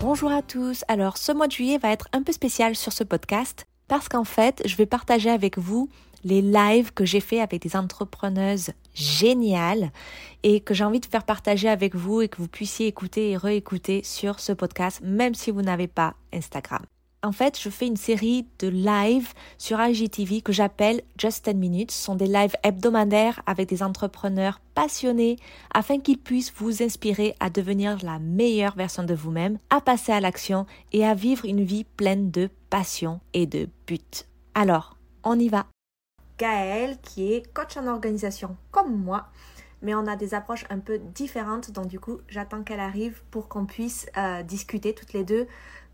Bonjour à tous. Alors, ce mois de juillet va être un peu spécial sur ce podcast parce qu'en fait, je vais partager avec vous les lives que j'ai fait avec des entrepreneuses géniales et que j'ai envie de faire partager avec vous et que vous puissiez écouter et réécouter sur ce podcast, même si vous n'avez pas Instagram. En fait, je fais une série de lives sur IGTV que j'appelle Just 10 Minutes. Ce sont des lives hebdomadaires avec des entrepreneurs passionnés afin qu'ils puissent vous inspirer à devenir la meilleure version de vous-même, à passer à l'action et à vivre une vie pleine de passion et de but. Alors, on y va. Gaëlle, qui est coach en organisation comme moi, mais on a des approches un peu différentes. Donc du coup, j'attends qu'elle arrive pour qu'on puisse euh, discuter toutes les deux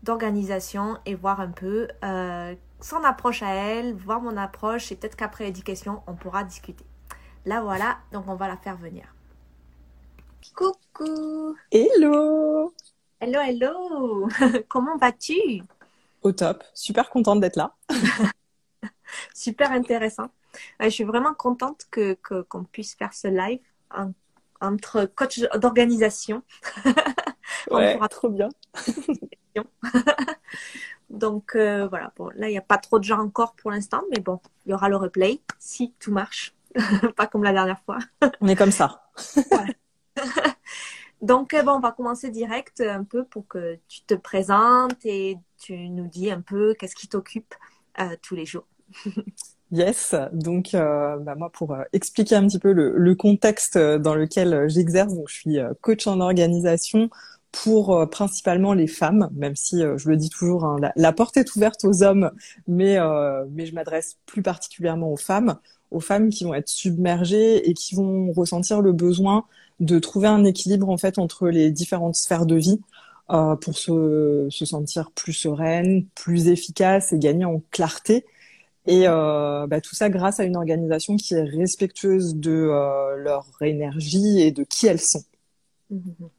d'organisation et voir un peu euh, son approche à elle, voir mon approche et peut-être qu'après l'éducation, on pourra discuter. Là voilà, donc on va la faire venir. Coucou Hello Hello, hello Comment vas-tu? Au top, super contente d'être là. super intéressant. je suis vraiment contente que qu'on puisse faire ce live entre coach d'organisation. ouais, trop bien. Donc euh, voilà, bon, là il n'y a pas trop de gens encore pour l'instant, mais bon, il y aura le replay si tout marche, pas comme la dernière fois. On est comme ça. Donc euh, bon, on va commencer direct un peu pour que tu te présentes et tu nous dis un peu qu'est-ce qui t'occupe euh, tous les jours. Yes, donc bah, moi pour expliquer un petit peu le, le contexte dans lequel j'exerce, donc je suis coach en organisation pour euh, principalement les femmes, même si euh, je le dis toujours, hein, la, porte est ouverte aux hommes, mais, euh, mais je m'adresse plus particulièrement aux femmes, aux femmes qui vont être submergées et qui vont ressentir le besoin de trouver un équilibre en fait entre les différentes sphères de vie pour se, se sentir plus sereine, plus efficace et gagner en clarté. Et bah, tout ça grâce à une organisation qui est respectueuse de leur énergie et de qui elles sont. Mmh, mmh, mmh.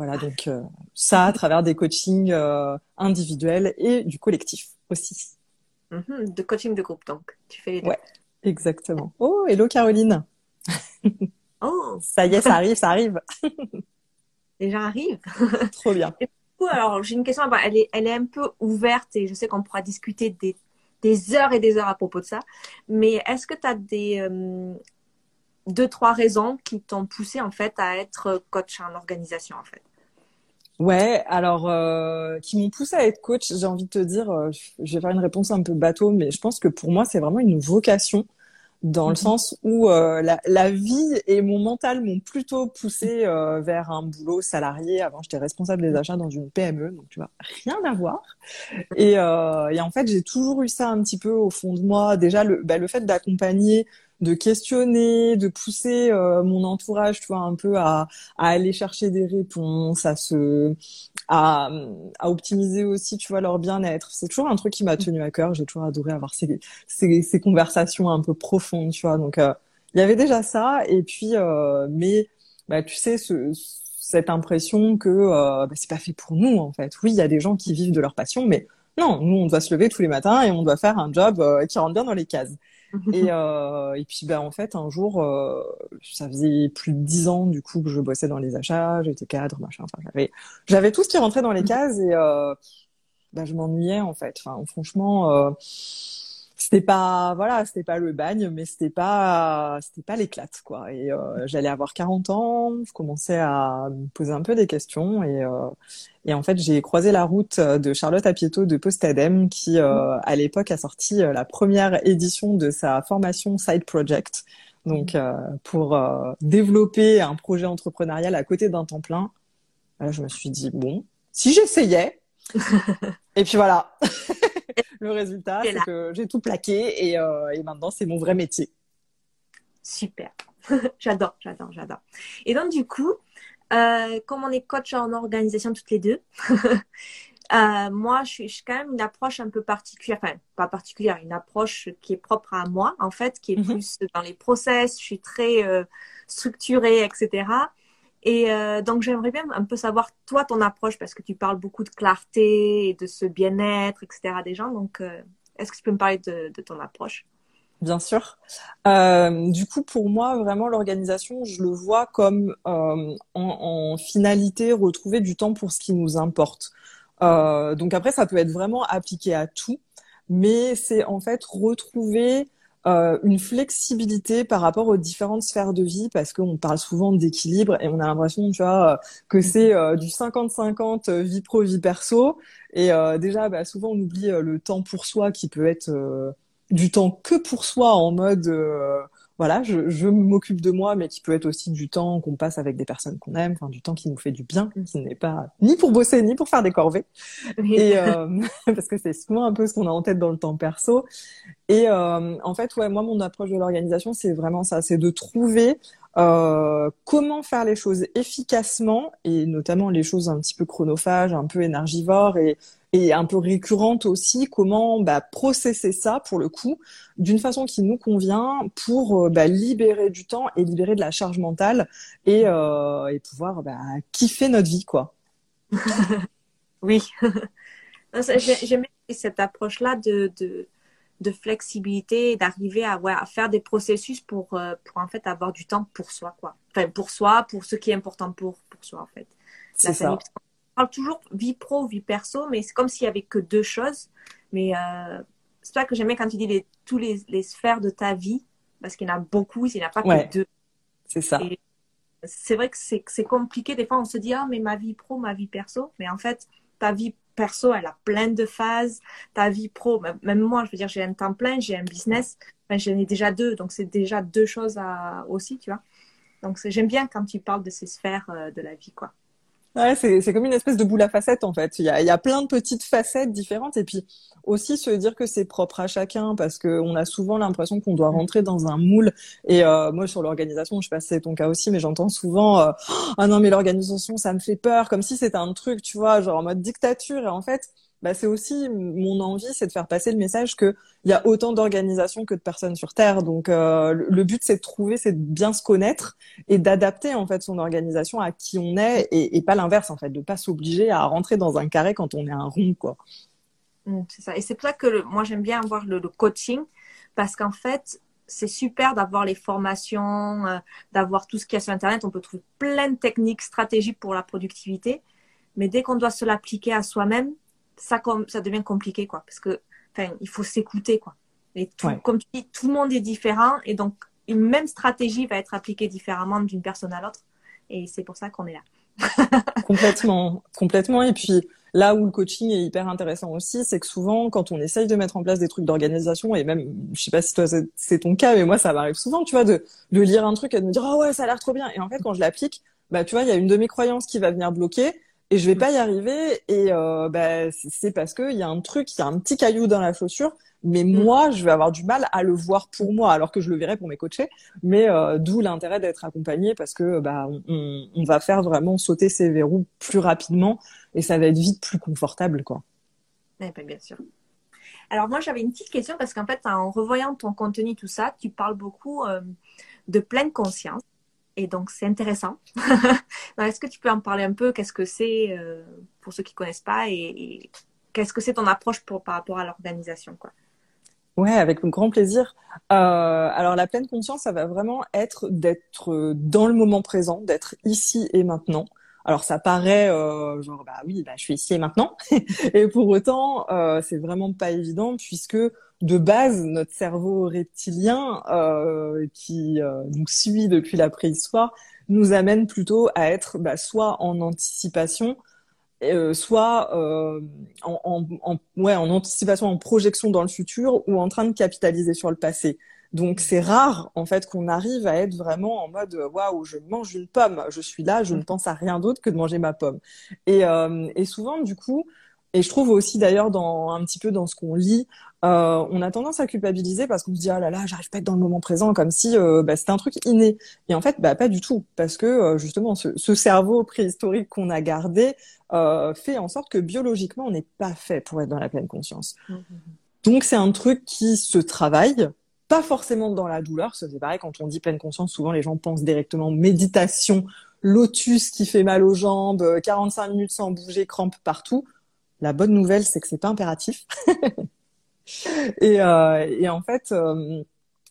Voilà, donc euh, ça à travers des coachings euh, individuels et du collectif aussi. Mm-hmm, de coaching de groupe, donc tu fais les deux. Ouais, exactement. Oh, hello Caroline. oh, ça y est, ça arrive, ça arrive. Gens arrivent. Trop bien. alors j'ai une question, elle est, elle est un peu ouverte et je sais qu'on pourra discuter des, des heures et des heures à propos de ça. Mais est-ce que tu as des, euh, deux, trois raisons qui t'ont poussé en fait à être coach en organisation en fait? Ouais, alors euh, qui m'ont poussé à être coach, j'ai envie de te dire, euh, je vais faire une réponse un peu bateau, mais je pense que pour moi c'est vraiment une vocation dans le mhm. sens où euh, la, la, vie et mon mental m'ont plutôt poussé vers un boulot salarié. Avant, j'étais responsable des achats dans une PME, donc tu vois, rien à voir. Et, et en fait, j'ai toujours eu ça un petit peu au fond de moi. Déjà, le, bah, le fait d'accompagner de questionner, de pousser euh, mon entourage, tu vois, un peu à, à, aller chercher des réponses, à se, à, à optimiser aussi, tu vois, leur bien-être. C'est toujours un truc qui m'a tenu à cœur. J'ai toujours adoré avoir ces, ces, ces, conversations un peu profondes, tu vois. Donc, euh, il y avait déjà ça. Et puis, euh, mais, bah, tu sais, ce, cette impression que bah, c'est pas fait pour nous, en fait. Oui, il y a des gens qui vivent de leur passion, mais non, nous, on doit se lever tous les matins et on doit faire un job qui rentre bien dans les cases. Et, euh, et puis ben en fait un jour euh, ça faisait plus de dix ans du coup que je bossais dans les achats j'étais cadre machin enfin j'avais j'avais tout ce qui rentrait dans les cases et euh, ben, je m'ennuyais en fait. Enfin franchement euh, c'était pas voilà c'était pas le bagne mais c'était pas c'était pas l'éclate quoi. Et euh, j'allais avoir 40 ans je commençais à me poser un peu des questions et euh, et en fait j'ai croisé la route de Charlotte Apieto de Postadem qui euh, à l'époque a sorti la première édition de sa formation Side Project. Donc pour développer un projet entrepreneurial à côté d'un temps plein. Là, je me suis dit bon si j'essayais. Et puis voilà le résultat, c'est que j'ai tout plaqué et, euh, et maintenant, c'est mon vrai métier. Super. j'adore, j'adore, j'adore. Et donc, du coup, euh, comme on est coach en organisation toutes les deux, euh, moi, je suis, quand même une approche un peu particulière, enfin, pas particulière, une approche qui est propre à moi, en fait, qui est mhm. plus dans les process. Je suis très euh, structurée, etc. Et euh, donc, j'aimerais bien un peu savoir, toi, ton approche, parce que tu parles beaucoup de clarté et de ce bien-être, etc. des gens. Donc, euh, est-ce que tu peux me parler de, de ton approche? Bien sûr. Euh, du coup, pour moi, vraiment, l'organisation, je le vois comme euh, en, en, finalité retrouver du temps pour ce qui nous importe. Euh, donc après, ça peut être vraiment appliqué à tout, mais c'est en fait retrouver euh, une flexibilité par rapport aux différentes sphères de vie parce qu'on parle souvent d'équilibre et on a l'impression tu vois que mm-hmm. c'est euh, du 50-50 euh, vie pro vie perso et euh, déjà bah, souvent on oublie le temps pour soi qui peut être du temps que pour soi en mode voilà, je, je m'occupe de moi, mais qui peut être aussi du temps qu'on passe avec des personnes qu'on aime, enfin du temps qui nous fait du bien, qui n'est pas ni pour bosser ni pour faire des corvées. Et euh, parce que c'est souvent un peu ce qu'on a en tête dans le temps perso. Et euh, en fait, ouais, moi mon approche de l'organisation, c'est vraiment ça, c'est de trouver euh, comment faire les choses efficacement et notamment les choses un petit peu chronophages, un peu énergivores et et un peu récurrente aussi, comment bah, processer ça pour le coup d'une façon qui nous convient pour euh, bah, libérer du temps et libérer de la charge mentale et, euh, et pouvoir bah, kiffer notre vie quoi. oui, j'aime cette approche-là de, de, de, flexibilité et d'arriver à, ouais, à, faire des processus pour, euh, pour en fait avoir du temps pour soi quoi. Enfin pour soi, pour ce qui est important pour, pour soi en fait. C'est ça parle toujours vie pro, vie perso, mais c'est comme s'il y avait que deux choses. Mais euh, c'est toi que j'aimais quand tu dis les, tous les, les, sphères de ta vie, parce qu'il y en a beaucoup, il n'y en a pas que deux. C'est ça. C'est vrai que c'est compliqué. Des fois, on se dit, ah, mais ma vie pro, ma vie perso. Mais en fait, ta vie perso, elle a plein de phases. Ta vie pro, même moi, je veux dire, j'ai un temps plein, j'ai un business. Enfin, j'en ai déjà deux. Donc, c'est déjà deux choses à, aussi, tu vois. Donc, j'aime bien quand tu parles de ces sphères euh, de la vie, quoi. Ouais, c'est, comme une espèce de boule à facettes en fait. Il y a, y a plein de petites facettes différentes et puis aussi se dire que c'est propre à chacun parce que on a souvent l'impression qu'on doit rentrer dans un moule. Et euh, moi sur l'organisation, je sais pas si c'est ton cas aussi, mais j'entends souvent euh, ah non mais l'organisation ça me fait peur, comme si c'était un truc tu vois genre en mode dictature et en fait bah, c'est aussi mon envie, c'est de faire passer le message qu'il y a autant d'organisations que de personnes sur Terre. Donc euh, le but, c'est de trouver, c'est de bien se connaître et d'adapter en fait son organisation à qui on est et, pas l'inverse en fait, de pas s'obliger à rentrer dans un carré quand on est un rond quoi. Mmh, c'est ça. Et c'est pour ça que moi j'aime bien avoir le, le coaching parce qu'en fait c'est super d'avoir les formations, euh, d'avoir tout ce qu'il y a sur Internet. On peut trouver plein de techniques, stratégies pour la productivité. Mais dès qu'on doit se l'appliquer à soi-même, ça, comme, ça devient compliqué, quoi. Parce que, enfin, il faut s'écouter, quoi. Et comme tu dis, tout le monde est différent et donc une même stratégie va être appliquée différemment d'une personne à l'autre. Et c'est pour ça qu'on est là. complètement, complètement. Et puis là où le coaching est hyper intéressant aussi, c'est que souvent quand on essaye de mettre en place des trucs d'organisation et même, je sais pas si toi c'est ton cas, mais moi ça m'arrive souvent, tu vois, de, de lire un truc et de me dire ah ouais ça a l'air trop bien. Et en fait quand je l'applique, bah tu vois il y a une de mes croyances qui va venir bloquer et je vais pas y arriver et euh, bah, c'est parce que il y a un truc, il y a un petit caillou dans la chaussure, mais mm. moi je vais avoir du mal à le voir pour moi alors que je le verrai pour mes coachés. Mais euh, d'où l'intérêt d'être accompagné parce que bah on, on, va faire vraiment sauter ces verrous plus rapidement et ça va être vite plus confortable quoi. Eh ben, bien sûr. Alors moi j'avais une petite question parce qu'en fait en revoyant ton contenu tout ça, tu parles beaucoup euh, de pleine conscience. Et donc, c'est intéressant. Est-ce que tu peux en parler un peu? Qu'est-ce que c'est euh, pour ceux qui connaissent pas? Et, qu'est-ce que c'est ton approche pour, par rapport à l'organisation quoi? Ouais, avec grand plaisir. Euh, alors, la pleine conscience, ça va vraiment être d'être dans le moment présent, d'être ici et maintenant. Alors ça paraît euh, genre bah oui bah je suis ici et maintenant et pour autant euh, c'est vraiment pas évident puisque de base notre cerveau reptilien euh, qui euh, nous suit depuis la préhistoire nous amène plutôt à être bah, soit en anticipation euh, soit en, ouais, en anticipation, en projection dans le futur ou en train de capitaliser sur le passé. Donc c'est rare en fait qu'on arrive à être vraiment en mode waouh, je mange une pomme, je suis là, je ne pense à rien d'autre que de manger ma pomme. Et, euh, et souvent du coup, Et je trouve aussi d'ailleurs dans un petit peu dans ce qu'on lit, euh, on a tendance à culpabiliser parce qu'on se dit ah là là j'arrive pas à être dans le moment présent comme si euh, bah, c'était un truc inné. Et en fait bah pas du tout parce que euh, justement ce, ce, cerveau préhistorique qu'on a gardé euh, fait en sorte que biologiquement on n'est pas fait pour être dans la pleine conscience. Mmh, mmh. Donc c'est un truc qui se travaille, pas forcément dans la douleur. C'est pareil quand on dit pleine conscience, souvent les gens pensent directement méditation, lotus qui fait mal aux jambes, 45 minutes sans bouger, crampes partout. La bonne nouvelle, c'est que c'est pas impératif. et, euh, et, en fait, euh,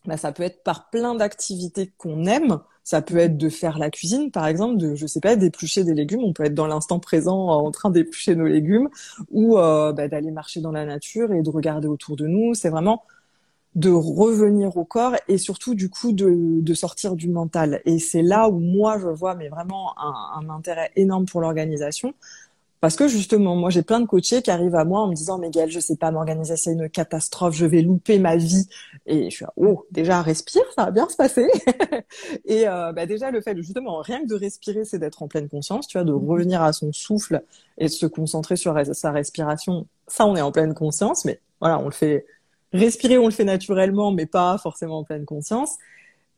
bah, ça peut être par plein d'activités qu'on aime. Ça peut être de faire la cuisine, par exemple, de, je sais pas, d'éplucher des légumes. On peut être dans l'instant présent en train d'éplucher nos légumes ou euh, bah, d'aller marcher dans la nature et de regarder autour de nous. C'est vraiment de revenir au corps et surtout du coup de, de sortir du mental. Et c'est là où moi je vois mais vraiment un, un intérêt énorme pour l'organisation parce que justement, moi, j'ai plein de coachés qui arrivent à moi en me disant, mais Gaëlle, je sais pas m'organiser, c'est une catastrophe, je vais louper ma vie. Et je suis là, oh, déjà, respire, ça va bien se passer. et euh, bah, déjà, le fait, de, justement, rien que de respirer, c'est d'être en pleine conscience, tu vois, de mhm. revenir à son souffle et de se concentrer sur sa respiration. Ça, on est en pleine conscience, mais voilà, on le fait, respirer, on le fait naturellement, mais pas forcément en pleine conscience.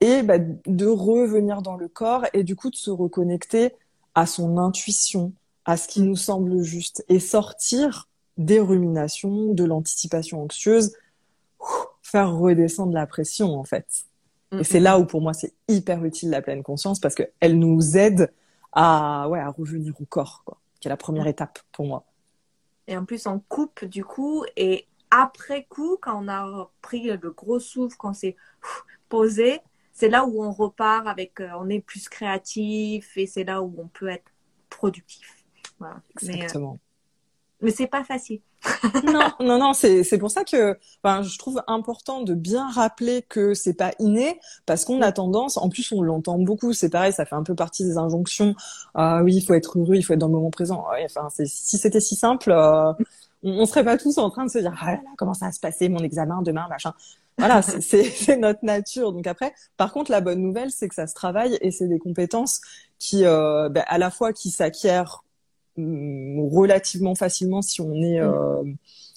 Et bah, de revenir dans le corps et du coup de se reconnecter à son intuition, à ce qui nous semble juste et sortir des ruminations, de l'anticipation anxieuse, faire redescendre la pression en fait. Et c'est là où pour moi c'est hyper utile la pleine conscience parce qu'elle nous aide à ouais à revenir au corps quoi, qui est la première étape pour moi. Et en plus on coupe du coup et après coup quand on a pris le gros souffle, quand c'est posé, c'est là où on repart avec euh, on est plus créatif et c'est là où on peut être productif. Exactement. Mais, c'est pas facile. non, non, non, c'est pour ça que, enfin, je trouve important de bien rappeler que c'est pas inné, parce qu'on a tendance, en plus on l'entend beaucoup, c'est pareil, ça fait un peu partie des injonctions. Ah oui, il faut être heureux, il faut être dans le moment présent. enfin, si c'était si simple, on, serait pas tous en train de se dire ah là là, comment ça va se passer mon examen demain, machin. Voilà, c'est notre nature. Donc après, par contre, la bonne nouvelle, c'est que ça se travaille et c'est des compétences qui, euh, ben, à la fois, qui s'acquièrent Mm, relativement facilement si on est mm. euh,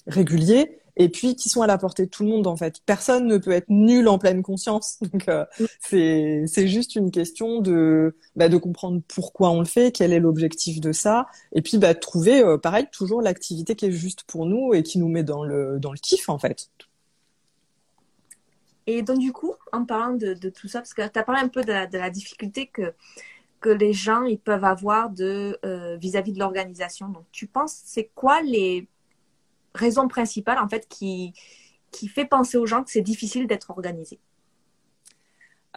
régulier et puis qui sont à la portée de tout le monde en fait. Personne ne peut être nul en pleine conscience. Donc euh, mm. c'est c'est juste une question de bah, de comprendre pourquoi on le fait, quel est l'objectif de ça, et puis bah, trouver euh, pareil toujours l'activité qui est juste pour nous et qui nous met dans le dans le kiff en fait. Et donc du coup, en parlant de, de tout ça, parce que tu as parlé un peu de la, de la difficulté que que les gens ils peuvent avoir de euh, vis-à-vis de l'organisation. Donc, tu penses, c'est quoi les raisons principales en fait qui qui fait penser aux gens que c'est difficile d'être organisé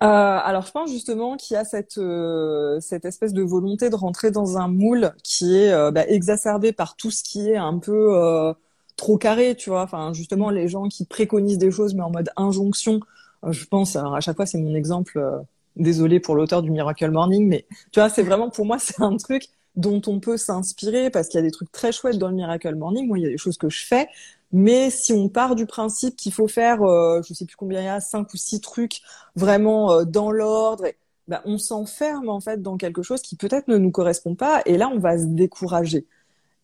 euh, alors je pense justement qu'il y a cette euh, cette espèce de volonté de rentrer dans un moule qui est euh, bah, exacerbé par tout ce qui est un peu trop carré, tu vois. Enfin justement les gens qui préconisent des choses mais en mode injonction. je pense alors à chaque fois c'est mon exemple désolé pour l'auteur du Miracle Morning, mais tu vois, c'est vraiment pour moi, c'est un truc dont on peut s'inspirer parce qu'il y a des trucs très chouettes dans le Miracle Morning. Moi, il y a des choses que je fais, mais si on part du principe qu'il faut faire, euh, je sais plus combien il y a, cinq ou six trucs vraiment euh, dans l'ordre, ben, on s'enferme en fait dans quelque chose qui peut-être ne nous correspond pas, et là, on va se décourager.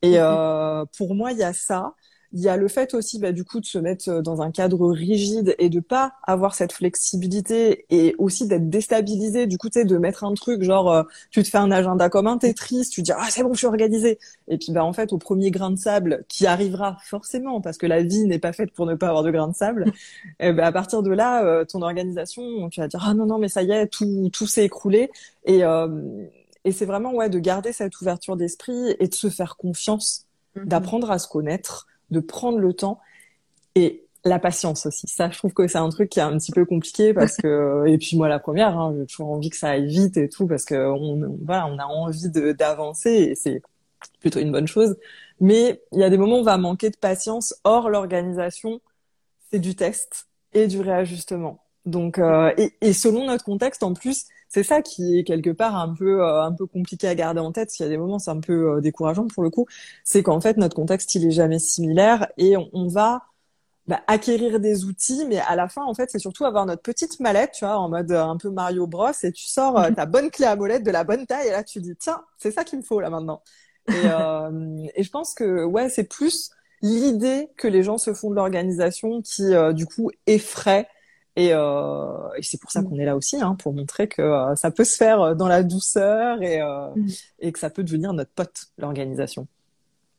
Et mm-hmm. euh, pour moi, il y a ça. Il y a le fait aussi, bah, du coup, de se mettre euh, dans un cadre rigide et de pas avoir cette flexibilité et aussi d'être déstabilisé. Du coup, tu sais, de mettre un truc genre, euh, tu te fais un agenda comme un Tetris, tu dis ah c'est bon, je suis organisé. Et puis bah en fait, au premier grain de sable qui arrivera forcément parce que la vie n'est pas faite pour ne pas avoir de grain de sable. et ben à partir de là, euh, ton organisation, tu vas dire ah non non mais ça y est, tout tout s'est écroulé et et c'est vraiment ouais de garder cette ouverture d'esprit et de se faire confiance, mm-hmm. d'apprendre à se connaître de prendre le temps et la patience aussi. Ça, je trouve que c'est un truc qui est un petit peu compliqué parce que et puis moi la première, hein, j'ai toujours envie que ça aille vite et tout parce que on, voilà, on a envie d'avancer et c'est plutôt une bonne chose. Mais il y a des moments où on va manquer de patience. Or, l'organisation, c'est du test et du réajustement. Donc, euh, et, et, selon notre contexte, en plus, c'est ça qui est quelque part un peu euh, un peu compliqué à garder en tête. S'il y a des moments, c'est un peu euh, décourageant pour le coup. C'est qu'en fait, notre contexte, il est jamais similaire et on, va bah, acquérir des outils, mais à la fin, en fait, c'est surtout avoir notre petite mallette, tu vois, en mode un peu Mario Bros, et tu sors mhm. ta bonne clé à molette de la bonne taille, et là, tu dis, tiens, c'est ça qu'il me faut là maintenant. Et, euh, et je pense que ouais, c'est plus l'idée que les gens se font de l'organisation qui euh, du coup effraie. Et, euh, et c'est pour ça mm. qu'on est là aussi, hein, pour montrer que euh, ça peut se faire dans la douceur et, mm. et que ça peut devenir notre pote, l'organisation.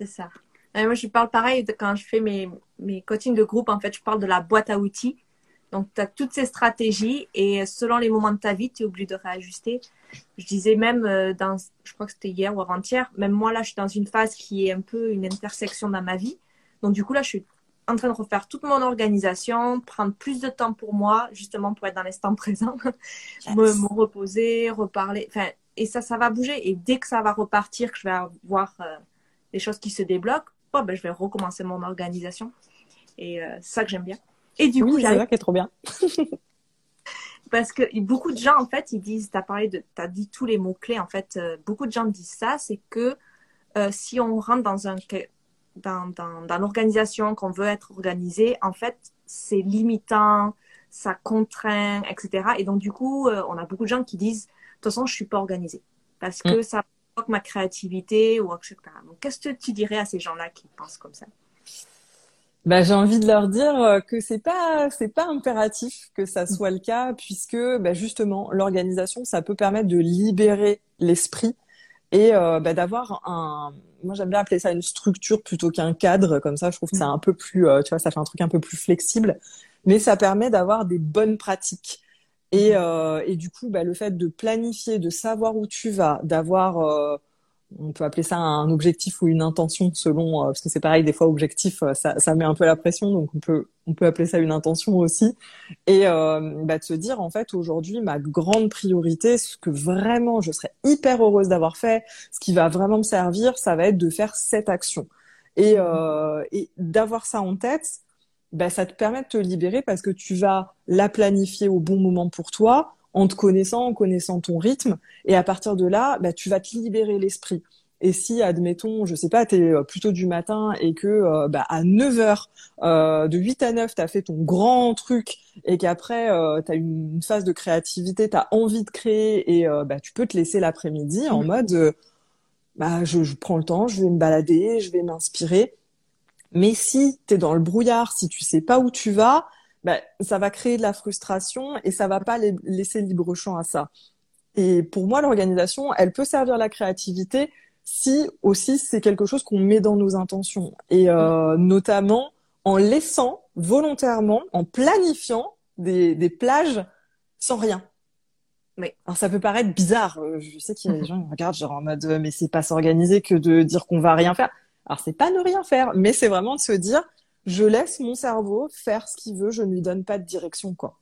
C'est ça. Et moi, je parle pareil de quand je fais mes, mes coachings de groupe. En fait, je parle de la boîte à outils. Donc, tu as toutes ces stratégies et selon les moments de ta vie, tu es obligé de réajuster. Je disais même dans, je crois que c'était hier ou avant-hier, même moi là, je suis dans une phase qui est un peu une intersection dans ma vie donc, du coup, là, je suis en train de refaire toute mon organisation, prendre plus de temps pour moi, justement pour être dans l'instant présent, me, reposer, reparler. Enfin, et ça, ça va bouger. Et dès que ça va repartir, que je vais avoir euh, des choses qui se débloquent, oh, ben, je vais recommencer mon organisation. Et euh, c'est ça que j'aime bien. Et du coup, c'est ça qui est trop bien. parce que beaucoup de gens, en fait, ils disent, tu as parlé de, tu as dit tous les mots-clés, en fait, euh, beaucoup de gens disent ça, c'est que si on rentre dans un, dans, dans, l'organisation qu'on veut être organisé, en fait, c'est limitant, ça contraint, etc. Et donc, du coup, euh, on a beaucoup de gens qui disent, de toute façon, je suis pas organisée parce que mm. ça bloque ma créativité ou etc. Donc, qu'est-ce que tu dirais à ces gens-là qui pensent comme ça? Bah, j'ai envie de leur dire euh, que c'est pas c'est pas impératif que ça soit le cas puisque bah, justement l'organisation ça peut permettre de libérer l'esprit et euh, bah, d'avoir un moi j'aime bien appeler ça une structure plutôt qu'un cadre. Comme ça je trouve que c'est un peu plus euh, tu vois ça fait un truc un peu plus flexible. Mais ça permet d'avoir des bonnes pratiques. Et, euh, et du coup bah, le fait de planifier de savoir où tu vas d'avoir euh, on peut appeler ça un objectif ou une intention selon euh, parce que c'est pareil des fois objectif euh, ça, ça met un peu la pression donc on peut on peut appeler ça une intention aussi. Et euh, bah, de se dire en fait aujourd'hui ma grande priorité ce que vraiment je serais hyper heureuse d'avoir fait ce qui va vraiment me servir ça va être de faire cette action. Et, euh, et d'avoir ça en tête bah, ça te permet de te libérer parce que tu vas la planifier au bon moment pour toi en te connaissant, en connaissant ton rythme. Et à partir de là, bah, tu vas te libérer l'esprit. Et si, admettons, je sais pas, tu es euh, plutôt du matin et que euh, bah, à 9 heures, euh, de 8 à 9, tu as fait ton grand truc et qu'après, euh, tu as une phase de créativité, tu as envie de créer et bah, tu peux te laisser l'après-midi en mmh. mode, bah, je, je, prends le temps, je vais me balader, je vais m'inspirer. Mais si tu es dans le brouillard, si tu sais pas où tu vas, bah, ça va créer de la frustration et ça va pas laisser libre champ à ça. Et pour moi, l'organisation, elle peut servir la créativité si aussi c'est quelque chose qu'on met dans nos intentions et euh, notamment en laissant volontairement, en planifiant des, des plages sans rien. Oui. Alors ça peut paraître bizarre. Euh, je sais qu'il y a des gens qui regardent genre en mode euh, mais c'est pas s'organiser que de dire qu'on va rien faire. Alors c'est pas ne rien faire, mais c'est vraiment de se dire je laisse mon cerveau faire ce qu'il veut, je ne lui donne pas de direction, quoi.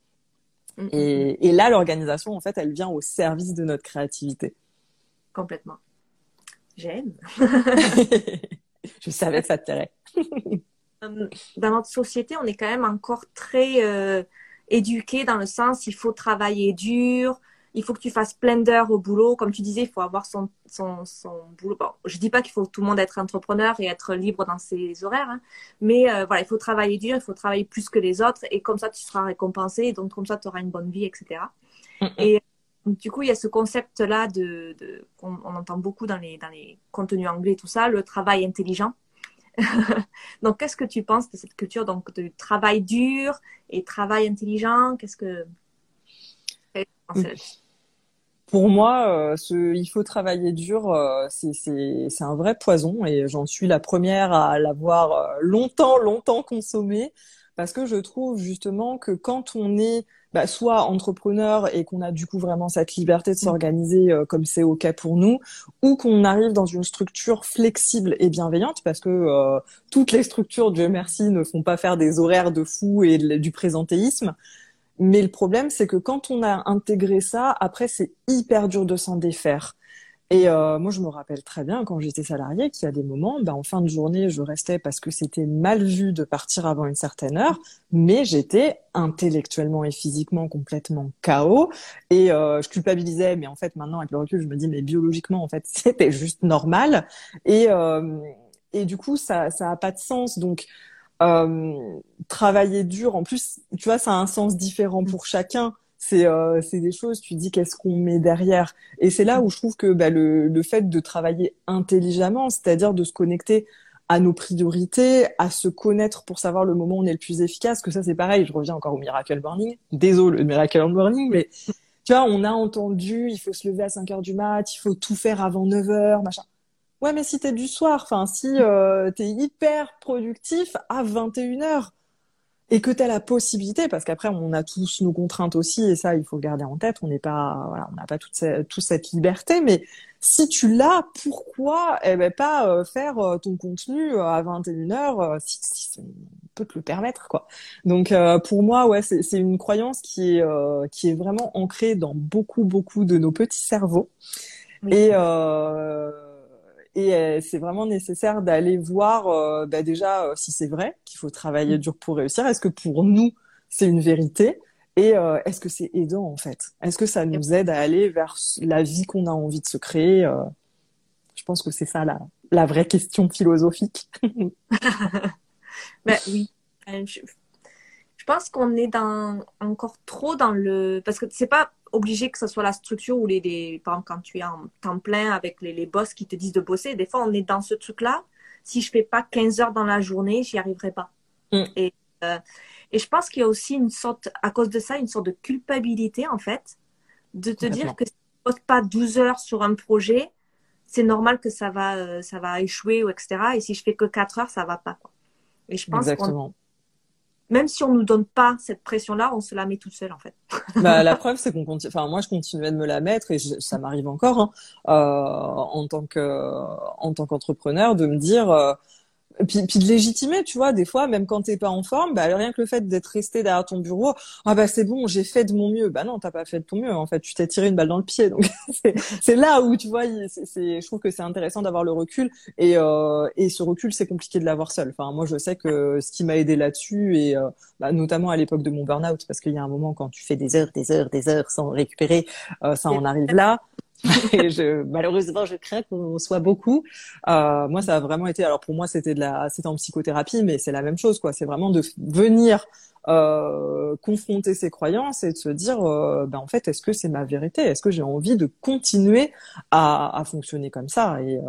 Mm, mm, et, mm. et, là, l'organisation, en fait, elle vient au service de notre créativité. Complètement. J'aime. je savais que ça te plairait. Euh, dans notre société, on est quand même encore très euh, éduqué dans le sens il faut travailler dur, il faut que tu fasses plein d'heures au boulot. Comme tu disais, il faut avoir son, son, son boulot. Bon, je dis pas qu'il faut tout le monde être entrepreneur et être libre dans ses horaires, hein. mais euh, voilà, il faut travailler dur, il faut travailler plus que les autres et comme ça, tu seras récompensé. donc, comme ça, tu auras une bonne vie, etc. Et du coup, il y a ce concept-là de, de qu'on on entend beaucoup dans les, dans les contenus anglais, tout ça, le travail intelligent. donc, qu'est-ce que tu penses de cette culture donc de travail dur et travail intelligent? Qu'est-ce que pour moi, euh, ce, il faut travailler dur, euh, c'est un vrai poison et j'en suis la première à l'avoir euh, longtemps, longtemps consommé parce que je trouve justement que quand on est bah, soit entrepreneur et qu'on a du coup vraiment cette liberté de mmh. s'organiser comme c'est ok pour nous, ou qu'on arrive dans une structure flexible et bienveillante, parce que toutes les structures, Dieu merci, ne font pas faire des horaires de fou et du présentéisme. Mais le problème, c'est que quand on a intégré ça, après, c'est hyper dur de s'en défaire. Et euh, moi, je me rappelle très bien quand j'étais salariée qu'il y a des moments, ben, en fin de journée, je restais parce que c'était mal vu de partir avant une certaine heure, mais j'étais intellectuellement et physiquement complètement KO. Et euh, je culpabilisais, mais en fait, maintenant, avec le recul, je me dis, mais biologiquement, en fait, c'était juste normal. Et, euh, et du coup, ça ça a pas de sens. Donc, euh, travailler dur, en plus, tu vois, ça a un sens différent pour chacun. c'est euh, c'est des choses. Tu dis qu'est-ce qu'on met derrière? Et c'est là où je trouve que bah, le le fait de travailler intelligemment, c'est-à-dire de se connecter à nos priorités, à se connaître pour savoir le moment où on est le plus efficace, que ça c'est pareil, je reviens encore au Miracle Morning, désolé le Miracle Morning, mais tu vois, on a entendu, il faut se lever à 5 heures du mat, il faut tout faire avant 9 heures, machin. Ouais, mais si t'es du soir, enfin, si euh, t'es hyper productif à 21 heures et que t'as la possibilité, parce qu'après, on a tous nos contraintes aussi, et ça, il faut le garder en tête, on n'est pas, voilà, on n'a pas toute cette, toute cette liberté, mais si tu l'as, pourquoi eh ben, pas euh, faire euh, ton contenu à 21 heures si, si on peut te le permettre, quoi. Donc, pour moi, ouais, c'est une croyance qui est, qui est vraiment ancrée dans beaucoup, beaucoup de nos petits cerveaux. Et, euh, et euh, c'est vraiment nécessaire d'aller voir euh, bah déjà euh, si c'est vrai qu'il faut travailler mm. dur pour réussir. Est-ce que pour nous c'est une vérité et est-ce que c'est aidant en fait? Est-ce que ça nous aide à aller vers la vie qu'on a envie de se créer Je pense que c'est ça la, la vraie question philosophique. ben oui. Je, je pense qu'on est dans encore trop dans le parce que c'est pas obligé que ce soit la structure ou les, les, par exemple, quand tu es en temps plein avec les, les boss qui te disent de bosser, des fois, on est dans ce truc-là. Si je fais pas 15 heures dans la journée, j'y arriverai pas. Mm. Et, euh, et je pense qu'il y a aussi une sorte, à cause de ça, une sorte de culpabilité, en fait, de te dire que si tu poses pas 12 heures sur un projet, c'est normal que ça va, euh, ça va échouer, ou etc. Et si je fais que 4 heures, ça va pas, quoi. Et je pense qu'on même si on nous donne pas cette pression-là, on se la met tout seul en fait. bah, la preuve, c'est qu'on continue. Enfin, moi, je continuais de me la mettre et ça m'arrive encore hein, euh, en tant que en tant qu'entrepreneur de me dire. Euh, puis, puis de légitimer, tu vois, des fois, même quand t'es pas en forme, bah, rien que le fait d'être resté derrière ton bureau, ah bah c'est bon, j'ai fait de mon mieux. Bah non, t'as pas fait de ton mieux. En fait, tu t'es tiré une balle dans le pied. Donc c'est là où tu vois, c'est, je trouve que c'est intéressant d'avoir le recul et euh, et ce recul, c'est compliqué de l'avoir seul. Enfin, moi, je sais que ce qui m'a aidé là-dessus et euh, bah, notamment à l'époque de mon burn-out, parce qu'il y a un moment quand tu fais des heures, des heures, des heures sans récupérer, euh, ça en arrive là. et je, malheureusement, je crains qu'on soit beaucoup. Euh, moi, ça a vraiment été. Alors pour moi, c'était de la, c'était en psychothérapie, mais c'est la même chose, quoi. C'est vraiment de venir euh, confronter ses croyances et de se dire, euh, ben en fait, est-ce que c'est ma vérité? Est-ce que j'ai envie de continuer à, à fonctionner comme ça? Et euh,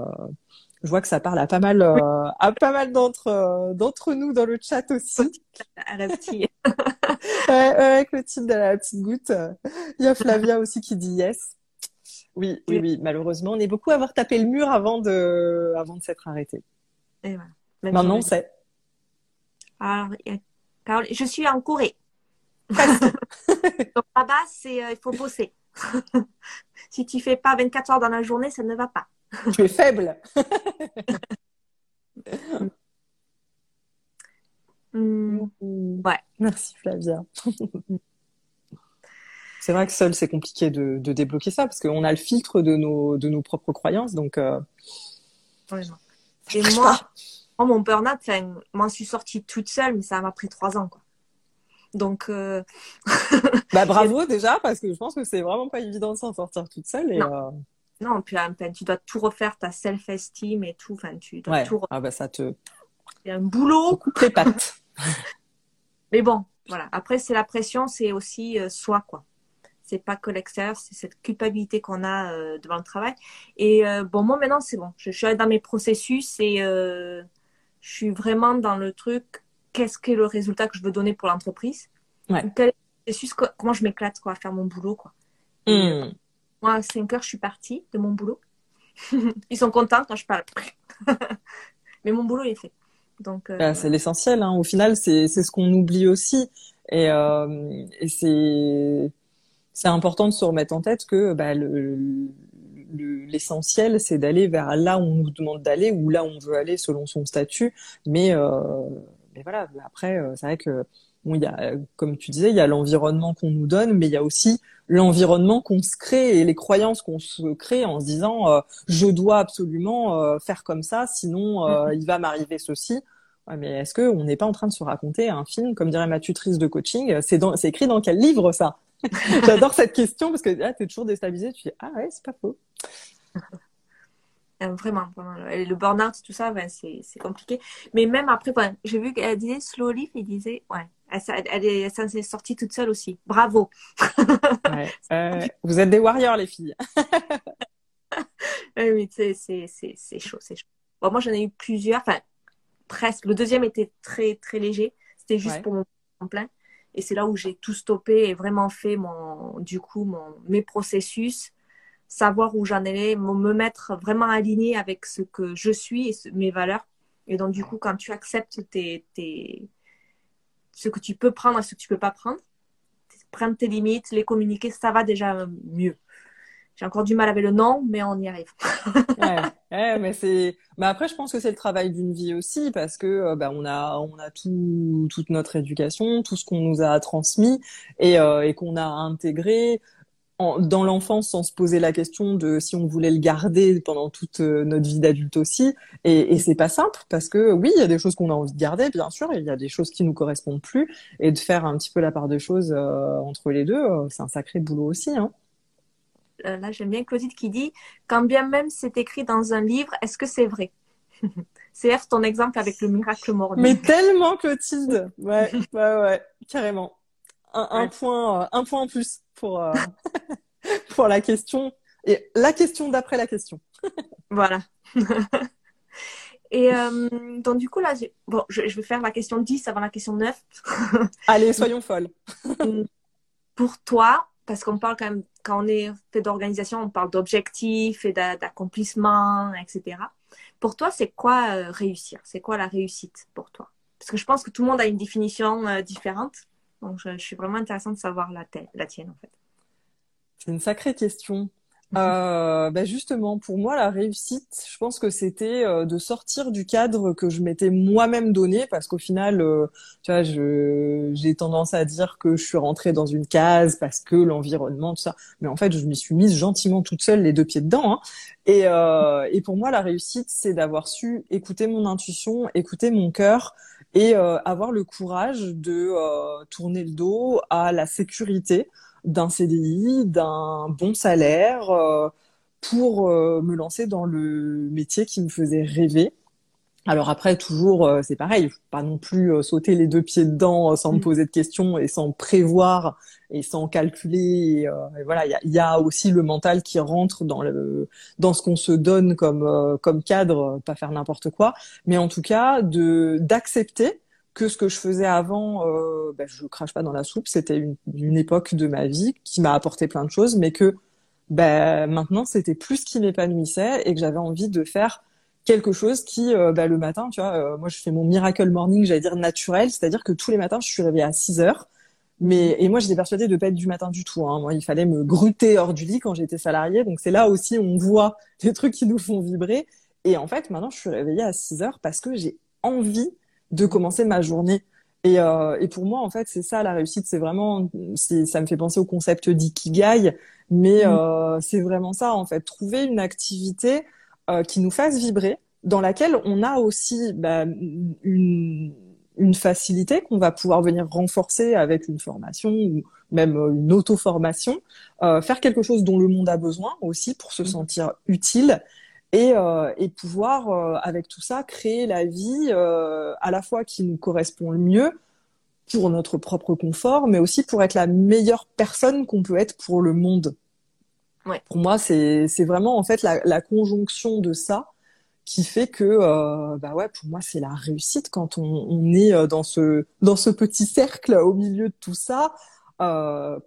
je vois que ça parle à pas mal, euh, à pas mal d'entre d'entre nous dans le chat aussi. À la petite. avec le titre de la petite goutte. Il y a Flavia aussi qui dit yes. Oui, oui, oui. Malheureusement, on est beaucoup à avoir tapé le mur avant de, avant de s'être arrêté. Et voilà. Maintenant, on sait. Alors, je suis en Corée. Donc là-bas, c'est, euh, il faut bosser. si tu fais pas 24 heures dans la journée, ça ne va pas. tu es faible. Hmm. ouais. Merci Flavia. C'est vrai que seul, c'est compliqué de, de, débloquer ça parce qu'on a le filtre de nos, de nos propres croyances. Donc, euh... Et moi, moi, mon burn-out, m'en suis sortie toute seule, mais ça m'a pris trois ans. Quoi. Donc, euh... bah, bravo déjà, parce que je pense que c'est vraiment pas évident de s'en sortir toute seule. Et, non. Euh... non, puis tu dois tout refaire, ta self-esteem et tout. Enfin, tu dois tout Ah bah ça te. C'est un boulot. Coupe les pattes. mais bon, voilà. Après, c'est la pression, c'est aussi euh, soi, quoi c'est pas que l'extérieur, c'est cette culpabilité qu'on a euh, devant le travail. Et euh, bon, moi maintenant c'est bon, je, suis dans mes processus et euh, je suis vraiment dans le truc. Qu'est-ce que le résultat que je veux donner pour l'entreprise? Ouais. Quel processus, comment je m'éclate quoi, à faire mon boulot quoi. Mm. moi à 5 heures je suis partie de mon boulot. Ils sont contents quand je parle. Mais mon boulot il est fait. Donc ah, c'est l'essentiel. Hein. Au final, c'est c'est ce qu'on oublie aussi. Et, et c'est c'est important de se remettre en tête que bah, l'essentiel, le, c'est d'aller vers là où on nous demande d'aller ou là où on veut aller selon son statut. Mais, euh, mais voilà, après, euh, c'est vrai que bon, il y a, comme tu disais, il y a l'environnement qu'on nous donne, mais il y a aussi l'environnement qu'on se crée et les croyances qu'on se crée en se disant euh, je dois absolument euh, faire comme ça, sinon euh, mm-hmm. il va m'arriver ceci. Ouais, mais est-ce qu'on n'est pas en train de se raconter un film, comme dirait ma tutrice de coaching, c'est écrit dans quel livre ça? J'adore cette question parce que là, tu es toujours déstabilisé. Tu dis, ah ouais, c'est pas faux. Euh, vraiment, vraiment. Le burn-out, tout ça, ben, c'est compliqué. Mais même après, j'ai vu qu'elle disait slowly, il disait, ouais, Elle, est, s'est sortie toute seule aussi. Bravo. vous êtes des warriors, les filles. oui, c'est, chaud, c'est chaud. Bon, moi, j'en ai eu plusieurs. Enfin, presque. Le deuxième était très, très léger. C'était juste pour mon plein. Et c'est là où j'ai tout stoppé et vraiment fait mon, du coup, mon, mes processus, savoir où j'en allais, me mettre vraiment aligné avec ce que je suis et mes valeurs. Et donc, du coup, quand tu acceptes tes, tes, ce que tu peux prendre et ce que tu peux pas prendre, prendre tes limites, les communiquer, ça va déjà mieux. J'ai encore du mal avec le non, mais on y arrive. ouais, mais c'est. Mais après, je pense que c'est le travail d'une vie aussi, parce que euh, bah, on a on a tout toute notre éducation, tout ce qu'on nous a transmis et, euh, et qu'on a intégré dans l'enfance sans se poser la question de si on voulait le garder pendant toute euh, notre vie d'adulte aussi. Et, et c'est pas simple parce que oui, il y a des choses qu'on a envie de garder, bien sûr, il y a des choses qui nous correspondent plus. Et de faire un petit peu la part des choses euh, entre les deux, euh, c'est un sacré boulot aussi. Hein. Là, j'aime bien Claudine qui dit quand bien même c'est écrit dans un livre, est-ce que c'est vrai? C'est ton exemple avec le miracle mort. Mais tellement Clotilde, ouais, ouais, ouais, carrément un, point, euh, un point en plus pour, euh, pour la question. Et la question d'après la question. voilà. Et euh, donc, du coup, là, bon, je, vais faire la question 10 avant la question 9. Allez, soyons folles. Pour toi, parce qu'on parle quand même, quand on est fait d'organisation, on parle d'objectifs et d'accomplissement, etc. Pour toi, c'est quoi réussir? C'est quoi la réussite pour toi? Parce que je pense que tout le monde a une définition différente. Donc, je, suis vraiment intéressante de savoir la, la tienne, en fait. C'est une sacrée question. Mhm. Euh, bah justement, pour moi, la réussite, je pense que c'était euh, de sortir du cadre que je m'étais moi-même donné, parce qu'au final, euh, tu vois, j'ai tendance à dire que je suis rentrée dans une case parce que l'environnement, tout ça. Mais en fait, je m'y suis mise gentiment toute seule, les deux pieds dedans. Hein. Et, et pour moi, la réussite, c'est d'avoir su écouter mon intuition, écouter mon cœur, et euh, avoir le courage de euh, tourner le dos à la sécurité d'un CDI, d'un bon salaire euh, pour me lancer dans le métier qui me faisait rêver. Alors après, toujours, c'est pareil, pas non plus sauter les deux pieds dedans sans me mm. poser de questions et sans prévoir et sans calculer. Et, voilà, il y a, aussi le mental qui rentre dans le dans ce qu'on se donne comme comme cadre, pas faire n'importe quoi, mais en tout cas de d'accepter que ce que je faisais avant, euh, ben, je crache pas dans la soupe. C'était une, une, époque de ma vie qui m'a apporté plein de choses, mais que ben, maintenant c'était plus ce qui m'épanouissait et que j'avais envie de faire quelque chose qui, euh, ben, le matin, tu vois, euh, moi je fais mon miracle morning, j'allais dire naturel, c'est-à-dire que tous les matins je suis réveillée à 6 heures mais et moi j'étais persuadée de pas être du matin du tout. Hein. Moi il fallait me gruter hors du lit quand j'étais salariée. Donc c'est là aussi on voit des trucs qui nous font vibrer. Et en fait maintenant je suis réveillée à 6 heures parce que j'ai envie de commencer ma journée. Et, euh, et pour moi en fait c'est ça la réussite. C'est vraiment ça me fait penser au concept d'ikigai, mais mmh. euh, c'est vraiment ça en fait. Trouver une activité euh, qui nous fasse vibrer, dans laquelle on a aussi bah, une une facilité qu'on va pouvoir venir renforcer avec une formation ou même euh, une auto-formation, euh, faire quelque chose dont le monde a besoin aussi pour se mmh. sentir utile et, euh, et pouvoir, euh, avec tout ça, créer la vie euh, à la fois qui nous correspond le mieux pour notre propre confort, mais aussi pour être la meilleure personne qu'on peut être pour le monde. Ouais. Pour moi, c'est vraiment en fait la, la conjonction de ça qui fait que euh, bah ouais pour moi c'est la réussite quand on, on, est dans ce dans ce petit cercle au milieu de tout ça euh,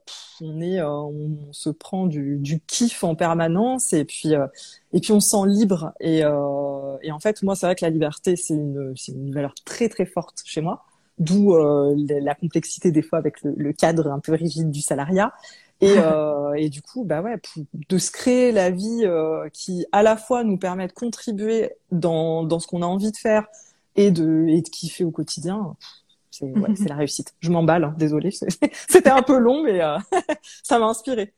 on est euh, on se prend du, du kiff en permanence et puis euh, et puis on se sent libre. Et et en fait moi c'est vrai que la liberté c'est une c'est une valeur très très forte chez moi. D'où la complexité des fois avec le, le, cadre un peu rigide du salariat. Et, euh, et du coup, bah ouais, de se créer la vie euh, qui à la fois nous permet de contribuer dans, dans ce qu'on a envie de faire et de, et de kiffer au quotidien, c'est ouais, la réussite. Je m'emballe, hein, désolée. C'était un peu long, mais euh, ça m'a inspiré.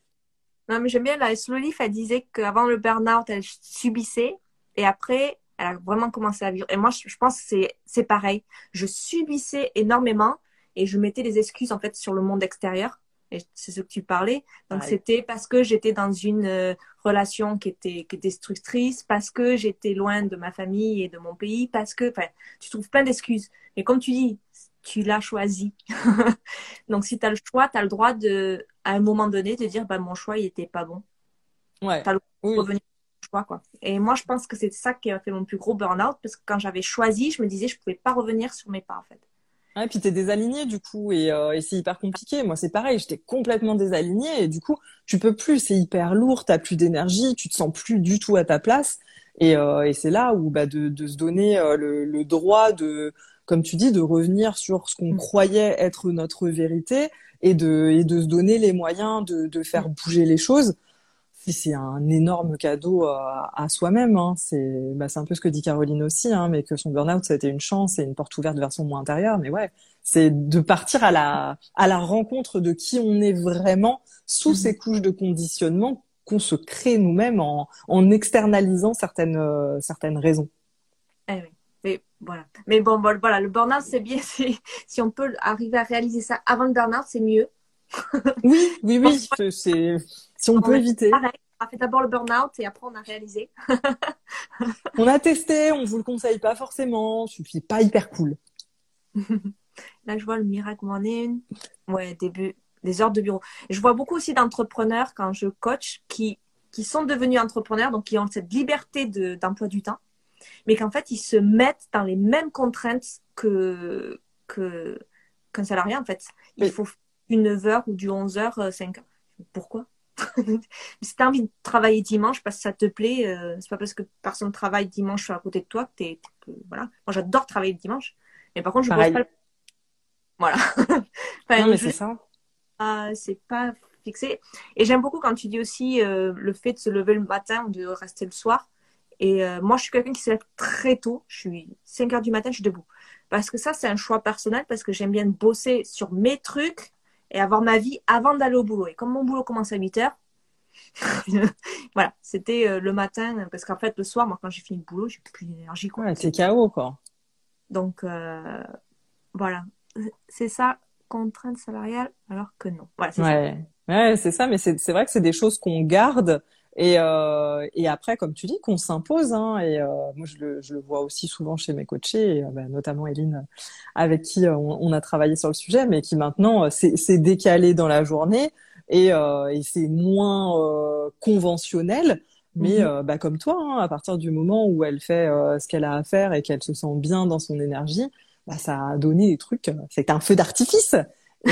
Non, mais j'aime bien, la Slowleaf, elle disait qu'avant le burn-out, elle subissait et après, elle a vraiment commencé à vivre. Et moi, je, pense que c'est pareil. Je subissais énormément et je mettais des excuses en fait sur le monde extérieur c'est ce que tu parlais. Donc, c'était parce que j'étais dans une euh, relation qui était, qui destructrice, parce que j'étais loin de ma famille et de mon pays, parce que, enfin, tu trouves plein d'excuses. Mais comme tu dis, tu l'as choisi. Donc, si tu as le choix, tu as le droit de, à un moment donné, de dire, bah, mon choix, il était pas bon. Ouais. Tu as le droit de revenir au choix, quoi. Et moi, je pense que c'est ça qui a fait mon plus gros burn-out, parce que quand j'avais choisi, je me disais, je pouvais pas revenir sur mes pas, en fait. Ouais, puis t'es désaligné du coup et, euh, et c'est hyper compliqué. Moi c'est pareil, j'étais complètement désaligné et du coup tu peux plus, c'est hyper lourd, t'as plus d'énergie, tu te sens plus du tout à ta place et, euh, et c'est là où bah, de, de se donner euh, le, le, droit de, comme tu dis, de revenir sur ce qu'on mm. croyait être notre vérité et de, et de se donner les moyens de, de faire mm. bouger les choses c'est un énorme cadeau à, à soi-même. Hein. C'est bah, un peu ce que dit Caroline aussi, hein, mais que son burn-out, ça a été une chance et une porte ouverte vers son moi intérieur. Mais ouais, c'est de partir à la, à la rencontre de qui on est vraiment sous mm-hmm. ces couches de conditionnement qu'on se crée nous-mêmes en, en externalisant certaines, euh, certaines raisons. Eh oui. Mais voilà. Mais bon, voilà, le burn-out, c'est bien. Si on peut arriver à réaliser ça avant le burn-out, c'est mieux. oui, oui, oui. C'est si on, peut éviter. on a fait d'abord le burn-out et après on a réalisé. on a testé, on vous le conseille pas forcément, suffit pas hyper cool. Là, je vois le miracle morning. Ouais, début, des heures de bureau. Je vois beaucoup aussi d'entrepreneurs quand je coach qui, qui sont devenus entrepreneurs, donc qui ont cette liberté d'emploi du temps, mais qu'en fait, ils se mettent dans les mêmes contraintes que, que, qu'un salarié, en fait. Il faut du 9h ou du 11h, 5 h Pourquoi? Si tu as envie de travailler dimanche parce que ça te plaît, euh, c'est pas parce que personne travaille dimanche à côté de toi que t'es. Voilà. Moi, j'adore travailler le dimanche. Mais par contre, je ne pas. Voilà. non, mais c'est ça. c'est pas fixé. Et j'aime beaucoup quand tu dis aussi euh, le fait de se lever le matin ou de rester le soir. Et euh, moi, je suis quelqu'un qui se lève très tôt. Je suis 5 heures du matin, je suis debout. Parce que ça, c'est un choix personnel, parce que j'aime bien bosser sur mes trucs et avoir ma vie avant d'aller au boulot. Et comme mon boulot commence à 8 heures, voilà, c'était euh, le matin, parce qu'en fait, le soir, moi, quand j'ai fini le boulot, j'ai plus d'énergie. Ouais, c'est chaos, quoi. Donc, euh, voilà. C'est ça, contrainte salariale, alors que non. Voilà, c'est ouais. ça. Ouais, c'est ça, mais c'est vrai que c'est des choses qu'on garde et, euh, et après, comme tu dis, qu'on s'impose. Hein, et euh, moi, je le, je le vois aussi souvent chez mes coachés, et, euh, bah, notamment Eline, avec qui euh, on, on, a travaillé sur le sujet, mais qui maintenant c'est décalé dans la journée et, et c'est moins conventionnel. Mais mm-hmm. bah, comme toi, hein, à partir du moment où elle fait ce qu'elle a à faire et qu'elle se sent bien dans son énergie, bah, ça a donné des trucs. C'est un feu d'artifice.